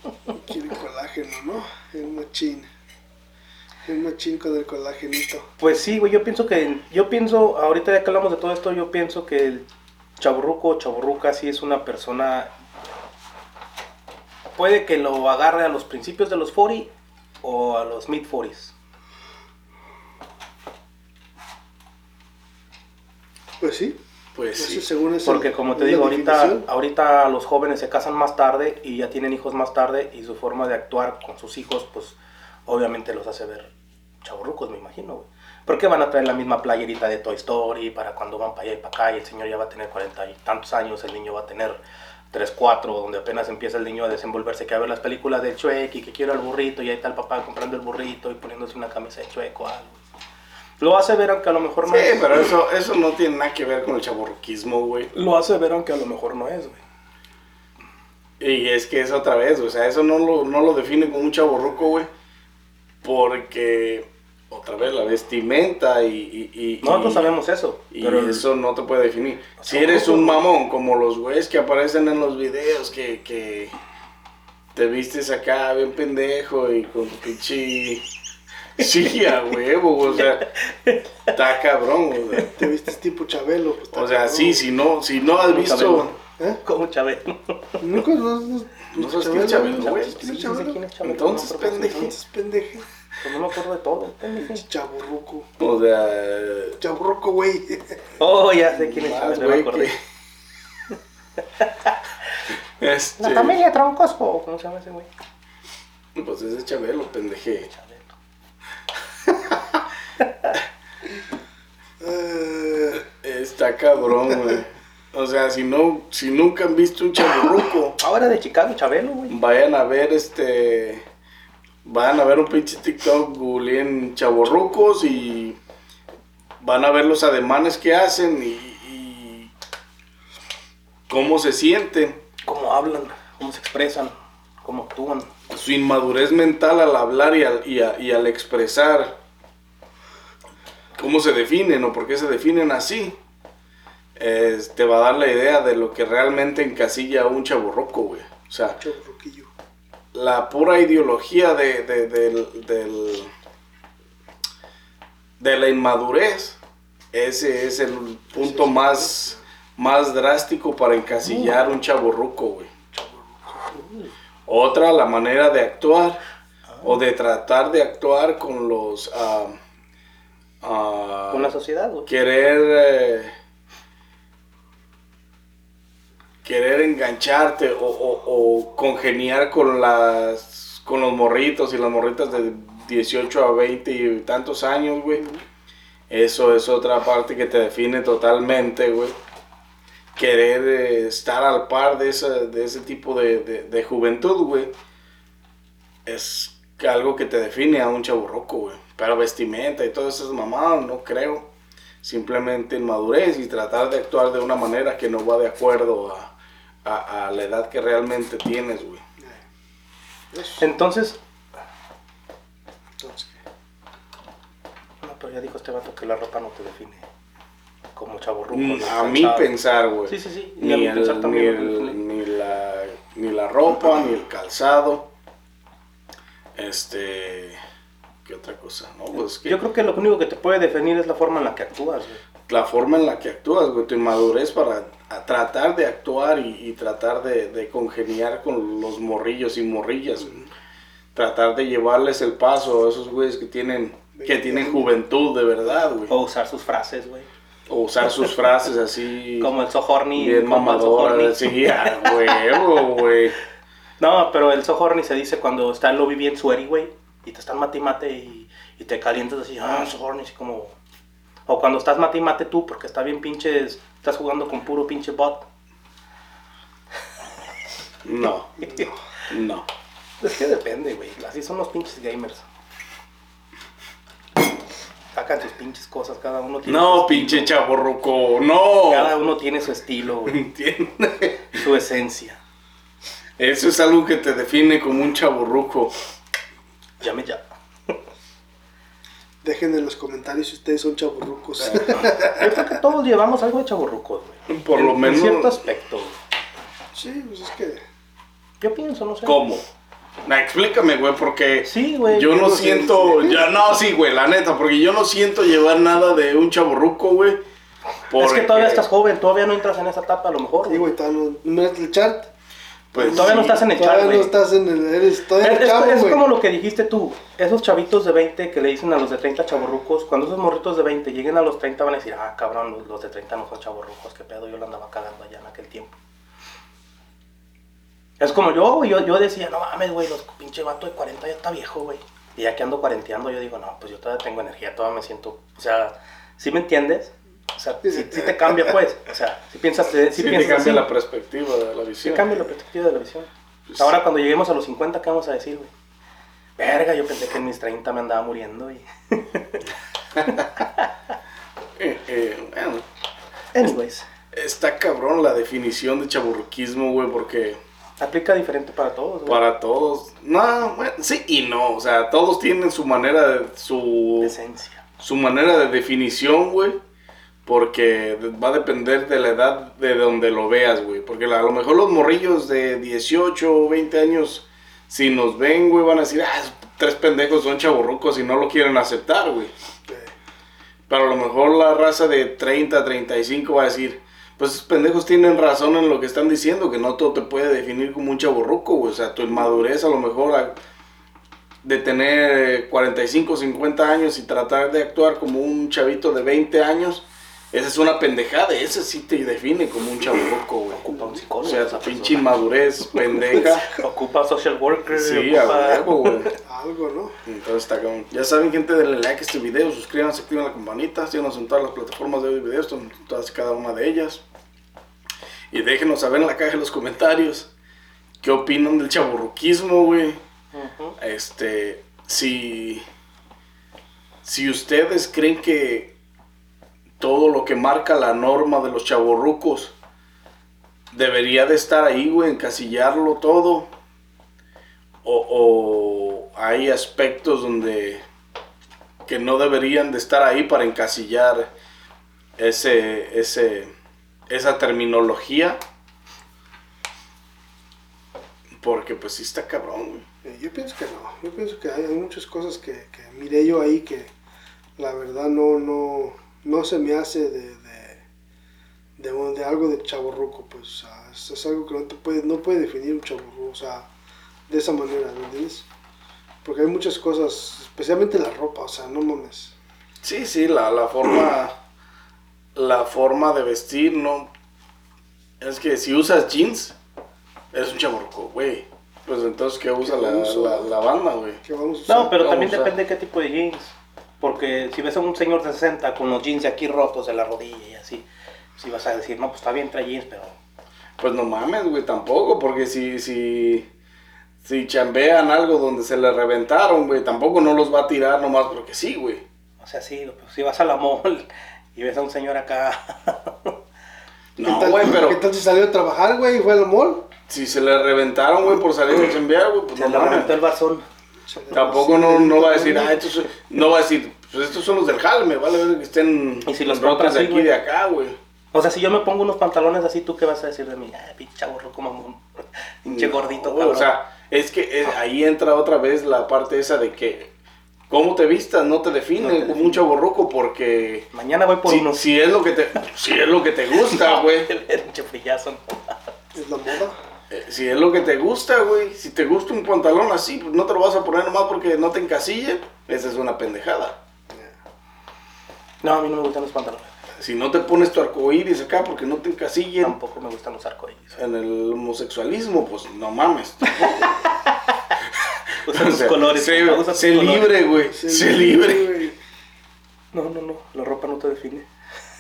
Quiere colágeno, ¿no? El machín. El machín con el colágenito. Pues sí, güey, yo pienso que, yo pienso, ahorita ya que hablamos de todo esto, yo pienso que el chaburruco o chaburruca sí es una persona, puede que lo agarre a los principios de los 40 o a los mid 40s. Pues sí. Pues sí. según Porque como te digo, ahorita, ahorita los jóvenes se casan más tarde y ya tienen hijos más tarde y su forma de actuar con sus hijos, pues obviamente los hace ver chaburrucos, me imagino, güey. Porque van a traer la misma playerita de Toy Story para cuando van para allá y para acá y el señor ya va a tener cuarenta y tantos años, el niño va a tener 3, 4, donde apenas empieza el niño a desenvolverse, que a ver las películas del Shrek y que quiero al burrito y ahí está el papá comprando el burrito y poniéndose una camisa de Shrek o algo. Lo hace ver aunque a lo mejor no Sí, es. pero eso, eso no tiene nada que ver con el chaborruquismo, güey. Lo hace ver aunque a lo mejor no es, güey. Y es que es otra vez, o sea, eso no lo, no lo define como un chaborruco, güey. Porque, otra vez, la vestimenta y... y, y- Nosotros y- sabemos eso. Y pero eso no te puede definir. Si eres un mamón, como los güeyes que aparecen en los videos, que, que te vistes acá bien pendejo y con tu pinche... Sí, a huevo, o sea, *laughs* está cabrón, güey. Te vistes tipo Chabelo. pues, está O sea, cabrón. sí, si no, si no has visto... Chabelo. ¿Eh? Como Chabelo. Nunca no, no, ¿No sabes quién es Chabelo, güey? ¿Quién es Sí, Chabelo? sí sé quién es Chabelo, Entonces, no me acuerdo pendejo. Entonces, pendeje. Pues no me acuerdo de todo. *laughs* Chaburruco. O sea... Chaburruco, güey. Oh, ya sé quién es más, Chabelo, me acordé. que- *laughs* Este... La familia Troncosco, ¿cómo se llama ese güey? Pues ese es Chabelo, pendeje. Eh, Está cabrón, güey. O sea, si no, si nunca han visto un chaburruco, Ahora de Chicago, Chabelo, güey. vayan a ver este. Vayan a ver un pinche TikTok, googleen chaborrucos y van a ver los ademanes que hacen y, y cómo se sienten. Cómo hablan, cómo se expresan, cómo actúan. Su inmadurez mental al hablar y al, y a- y al expresar cómo se definen o por qué se definen así. te va a dar la idea de lo que realmente encasilla a un chaborroco, güey. O sea, la pura ideología de, de- del- del- de la inmadurez, ese es el punto más, más drástico para encasillar un chaborruco, güey. Otra, la manera de actuar o de tratar de actuar con los... ah, Con la sociedad, güey. querer eh, querer engancharte o, o- o congeniar con las con los morritos y las morritas de 18 a 20 y tantos años, güey. Eso es otra parte que te define totalmente, güey. Querer eh, estar al par de, esa- de ese tipo de, de- de juventud, güey. Es algo que te define a un chaburroco, güey. Pero vestimenta y todas esas mamadas, no creo. Simplemente inmadurez y tratar de actuar de una manera que no va de acuerdo a, a- a la edad que realmente tienes, güey. Eso. Entonces, Entonces, no, pero ya dijo este vato que la ropa no te define. Como chaborruco. Mm, ¿no? A mí Cansado. pensar, güey. Sí, sí, sí. Y a Ni, mí el- pensar ni, también. el- ni la, ni la ropa, ni el calzado. Este. ¿Qué otra cosa? No, pues que Yo creo que lo único que te puede definir es la forma en la que actúas, güey. la forma en la que actúas, güey, tu inmadurez para a tratar de actuar y, y tratar de, de congeniar con los morrillos y morrillas, güey. Tratar de llevarles el paso a esos güeyes que tienen, que tienen juventud de verdad, güey. O usar sus frases, güey. O usar sus frases así. *laughs* Como el sohorny. bien sohorny. sí, a huevo, güey. No, pero el sohorny se dice cuando está el lobby bien sweaty, güey. Y te están mate y mate y, y te calientas así, ah, sohorny, así como... O cuando estás mate y mate tú porque está bien pinches... Estás jugando con puro pinche bot. No, *laughs* no. Es que depende, güey. Así son los pinches gamers. Sacan sus pinches cosas, cada uno tiene No, su pinche chaborruco, no. Cada uno tiene su estilo, güey. ¿Entiendes? su esencia. Eso es algo que te define como un chaborruco. Llame ya. Dejen en los comentarios si ustedes son chaburrucos. Yo creo que todos llevamos algo de chaburrucos, güey. Por En- lo menos- En cierto aspecto, güey. sí, pues es que. Yo pienso, no sé. ¿Cómo? Explícame, güey, porque Sí, güey. yo no siento, sí. ya no, sí, güey, la neta, porque yo no siento llevar nada de un chaborruco, güey. Es que todavía estás joven, todavía no entras en esa etapa a lo mejor. Sí, güey. todavía no, no el chart. Pues, Todavía no estás en el chat, Todavía güey. no estás en el. Eres todavía Es, chavo, como lo que dijiste tú, esos chavitos de 20 que le dicen a los de 30 chavorrucos, cuando esos morritos de 20 lleguen a los 30 van a decir, ah, cabrón, los, los de 30 no son chavorrucos, qué pedo, yo lo andaba cagando allá en aquel tiempo. Es como yo, güey, yo, yo decía, no mames, güey, los pinche vato de 40 ya está viejo, güey. Y ya que ando cuarenteando, yo digo, no, pues yo todavía tengo energía, todavía me siento, o sea, ¿sí me entiendes? O sea, si te cambia, pues, o sea, si piensas, si Sí, te piensas cambia así, la perspectiva de la visión. cambia la perspectiva de la visión. Pues Ahora cuando lleguemos a los 50, ¿qué vamos a decir, güey? Verga, yo pensé que en mis 30 me andaba muriendo y... *laughs* Eh, eh, bueno, Anyways, está cabrón la definición de chaburruquismo, güey, porque aplica diferente para todos, güey. para todos, no, bueno, sí y no, o sea, todos tienen su manera de, su, Esencia. su manera de definición, güey. Porque va a depender de la edad de donde lo veas, güey. Porque a lo mejor los morrillos de 18 o 20 años, si nos ven, güey, van a decir, ah, tres pendejos son chaburrucos y no lo quieren aceptar, güey. Pero a lo mejor la raza de 30, 35 va a decir, pues esos pendejos tienen razón en lo que están diciendo, que no todo te puede definir como un chaburruco, güey. O sea, tu inmadurez a lo mejor de tener 45, 50 años y tratar de actuar como un chavito de 20 años, esa es una pendejada, ese sí te define como un chaburruco, güey. Ocupa un psicólogo. O sea, esa pinche persona. inmadurez *laughs* pendeja. Ocupa social worker. Sí, a ocupa... huevo, güey. algo, ¿no? Entonces está cabrón. Ya saben, gente, denle like a este video, suscríbanse, activen la campanita, síganos en todas las plataformas de videos, en todas y cada una de ellas. Y déjenos saber en la caja de los comentarios qué opinan del chaburruquismo, güey. Este, si, si ustedes creen que todo lo que marca la norma de los chaburrucos debería de estar ahí, güey, encasillarlo todo. O, hay aspectos donde que no deberían de estar ahí para encasillar ese, ese, esa terminología. Porque pues sí está cabrón, güey. Eh, Yo pienso que no. Yo pienso que hay, hay muchas cosas que, que miré yo ahí que la verdad no, no, no se me hace de, de, de, un- de algo de chaborruco. Pues, o sea, es, es algo que no te puede, no puede definir un chaborruco. O sea, de esa manera, ¿me entiendes? Porque hay muchas cosas, especialmente la ropa, o sea, no mames. Sí, sí, la, la forma. La forma de vestir, no. Es que si usas jeans, eres un chaborruco, güey. Pues entonces, ¿qué usa la, la, la banda, güey? No, pero también depende de qué tipo de jeans. Porque si ves a un señor de 60 con los jeans de aquí rotos de la rodilla y así, si vas a decir, no, pues está bien, trae jeans, pero Pues no mames, güey, tampoco, porque si, si, si chambean algo donde se le reventaron, güey, tampoco no los va a tirar nomás porque sí, güey. O sea, sí, pues, si vas a la mall y ves a un señor acá. *laughs* ¿Qué No, güey, pero ¿Qué tal si salió a trabajar, güey, y fue al mall? si se le reventaron, güey, por salir a chambear, güey, pues se no le reventó el barzón. Tampoco no, no va a decir, ah, estos, son- no va a decir, pues estos son los del jale, me vale ver que estén Y si los compras de aquí güey. de acá, güey. O sea, si yo me pongo unos pantalones así, ¿tú qué vas a decir de mí? Ah, pinche chaburro como un *laughs* pinche gordito, cabrón. O sea, Es que ahí entra otra vez la parte esa de que cómo te vistas no te define No te como define. un chaborruco porque Mañana voy por si, unos. si es lo que te si es lo que te *laughs* gusta, güey. Pinche frillazo. Es la moda. Eh, Si es lo que te gusta, güey. Si te gusta un pantalón así, pues no te lo vas a poner nomás porque no te encasille. Esa es una pendejada. No, a mí no me gustan los pantalones. Si no te pones tu arcoíris acá porque no te encasillen Tampoco me gustan los arcoíris. en el homosexualismo, pues no mames. *laughs* *laughs* Usa tus colores. Sé, libre, güey. Se Sé libre. güey. No, no, no. La ropa no te define.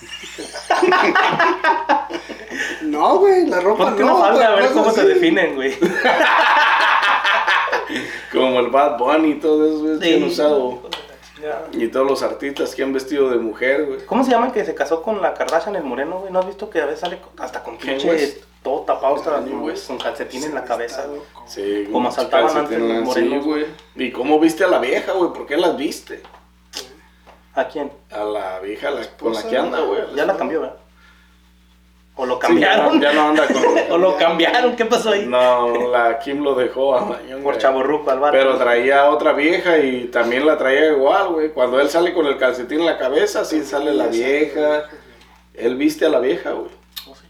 *laughs* No, güey, la ropa Ponte no. una falda a ver cómo sí. definen, güey. *laughs* Como el Bad Bunny y todo eso es bien Sí. usado. Ya. Y todos los artistas que han vestido de mujer, güey. ¿Cómo se llama el que se casó con la Kardashian, el moreno, güey? ¿No has visto que a veces sale hasta con pinche todo tapado, hasta con, con calcetín en la cabeza, güey? Sí, Como calcetín, antes los sí, morenos. güey. ¿Y cómo viste a la vieja, güey? ¿Por qué las viste? ¿A quién? A la vieja la- con la que anda, güey. Ya la cambió, ¿verdad? ¿O lo Sí, ya, cambiaron? no, ya no anda con... *laughs* ¿O lo cambiaron? ¿Qué pasó ahí? No, la Kim lo dejó a Mañón, Por chaborruco al vato. Pero traía otra vieja y también la traía igual, güey. Cuando él sale con el calcetín en la cabeza, sí sale la vieja. Él viste a la vieja, güey. Oh, sí.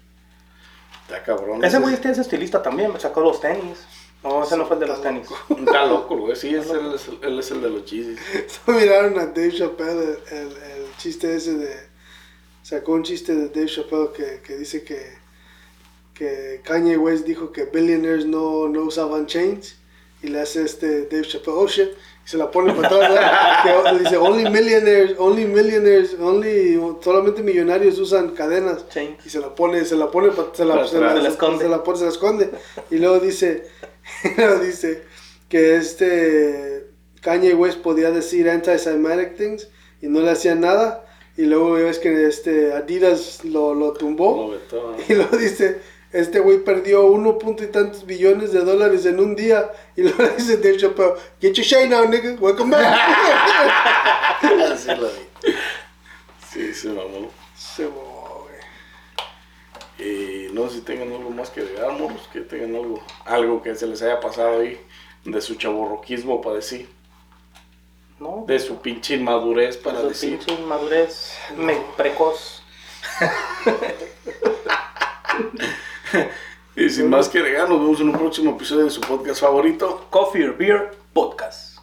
Está cabrón. Ese güey es estilista también, me sacó los tenis. No, ese no fue el de los tenis. Está *laughs* loco, güey. Sí, es el- es el- él es el de los chisis. Miraron a Dave Chappelle el, el, el chiste ese de. Sacó un chiste de Dave Chappelle que, que dice que, que Kanye West dijo que billionaires no, no usaban chains. Y le hace este Dave Chappelle, oh shit. Y se la pone para atrás. ¿verdad? *laughs* que le dice, only millionaires, only millionaires, only. Solamente millonarios usan cadenas. Chains. Y se la pone, se la pone, se la, se la. Se la esconde. se la pone, se la esconde. Y luego dice, *laughs* luego dice que este Kanye West podía decir anti-Semitic things y no le hacía nada. Y luego ves que este Adidas lo, lo Lo tumbó. vetó, ¿no? *laughs* Y luego dice, este güey perdió uno punto y tantos billones de dólares en un día. Y luego le *laughs* dice Dave Chappelle, get your shine now, nigga, welcome back. Sí, lo vi. Sí, se mamó. Se mamó. Y no sé si tengan algo más que agregar, morros, que tengan algo, algo que se les haya pasado ahí de su chaborroquismo para decir, No, de su pinche inmadurez para su decir. pinche inmadurez precoz. *laughs* Y sin más que agregar, nos vemos en un próximo episodio de su podcast favorito. Coffee or Beer Podcast.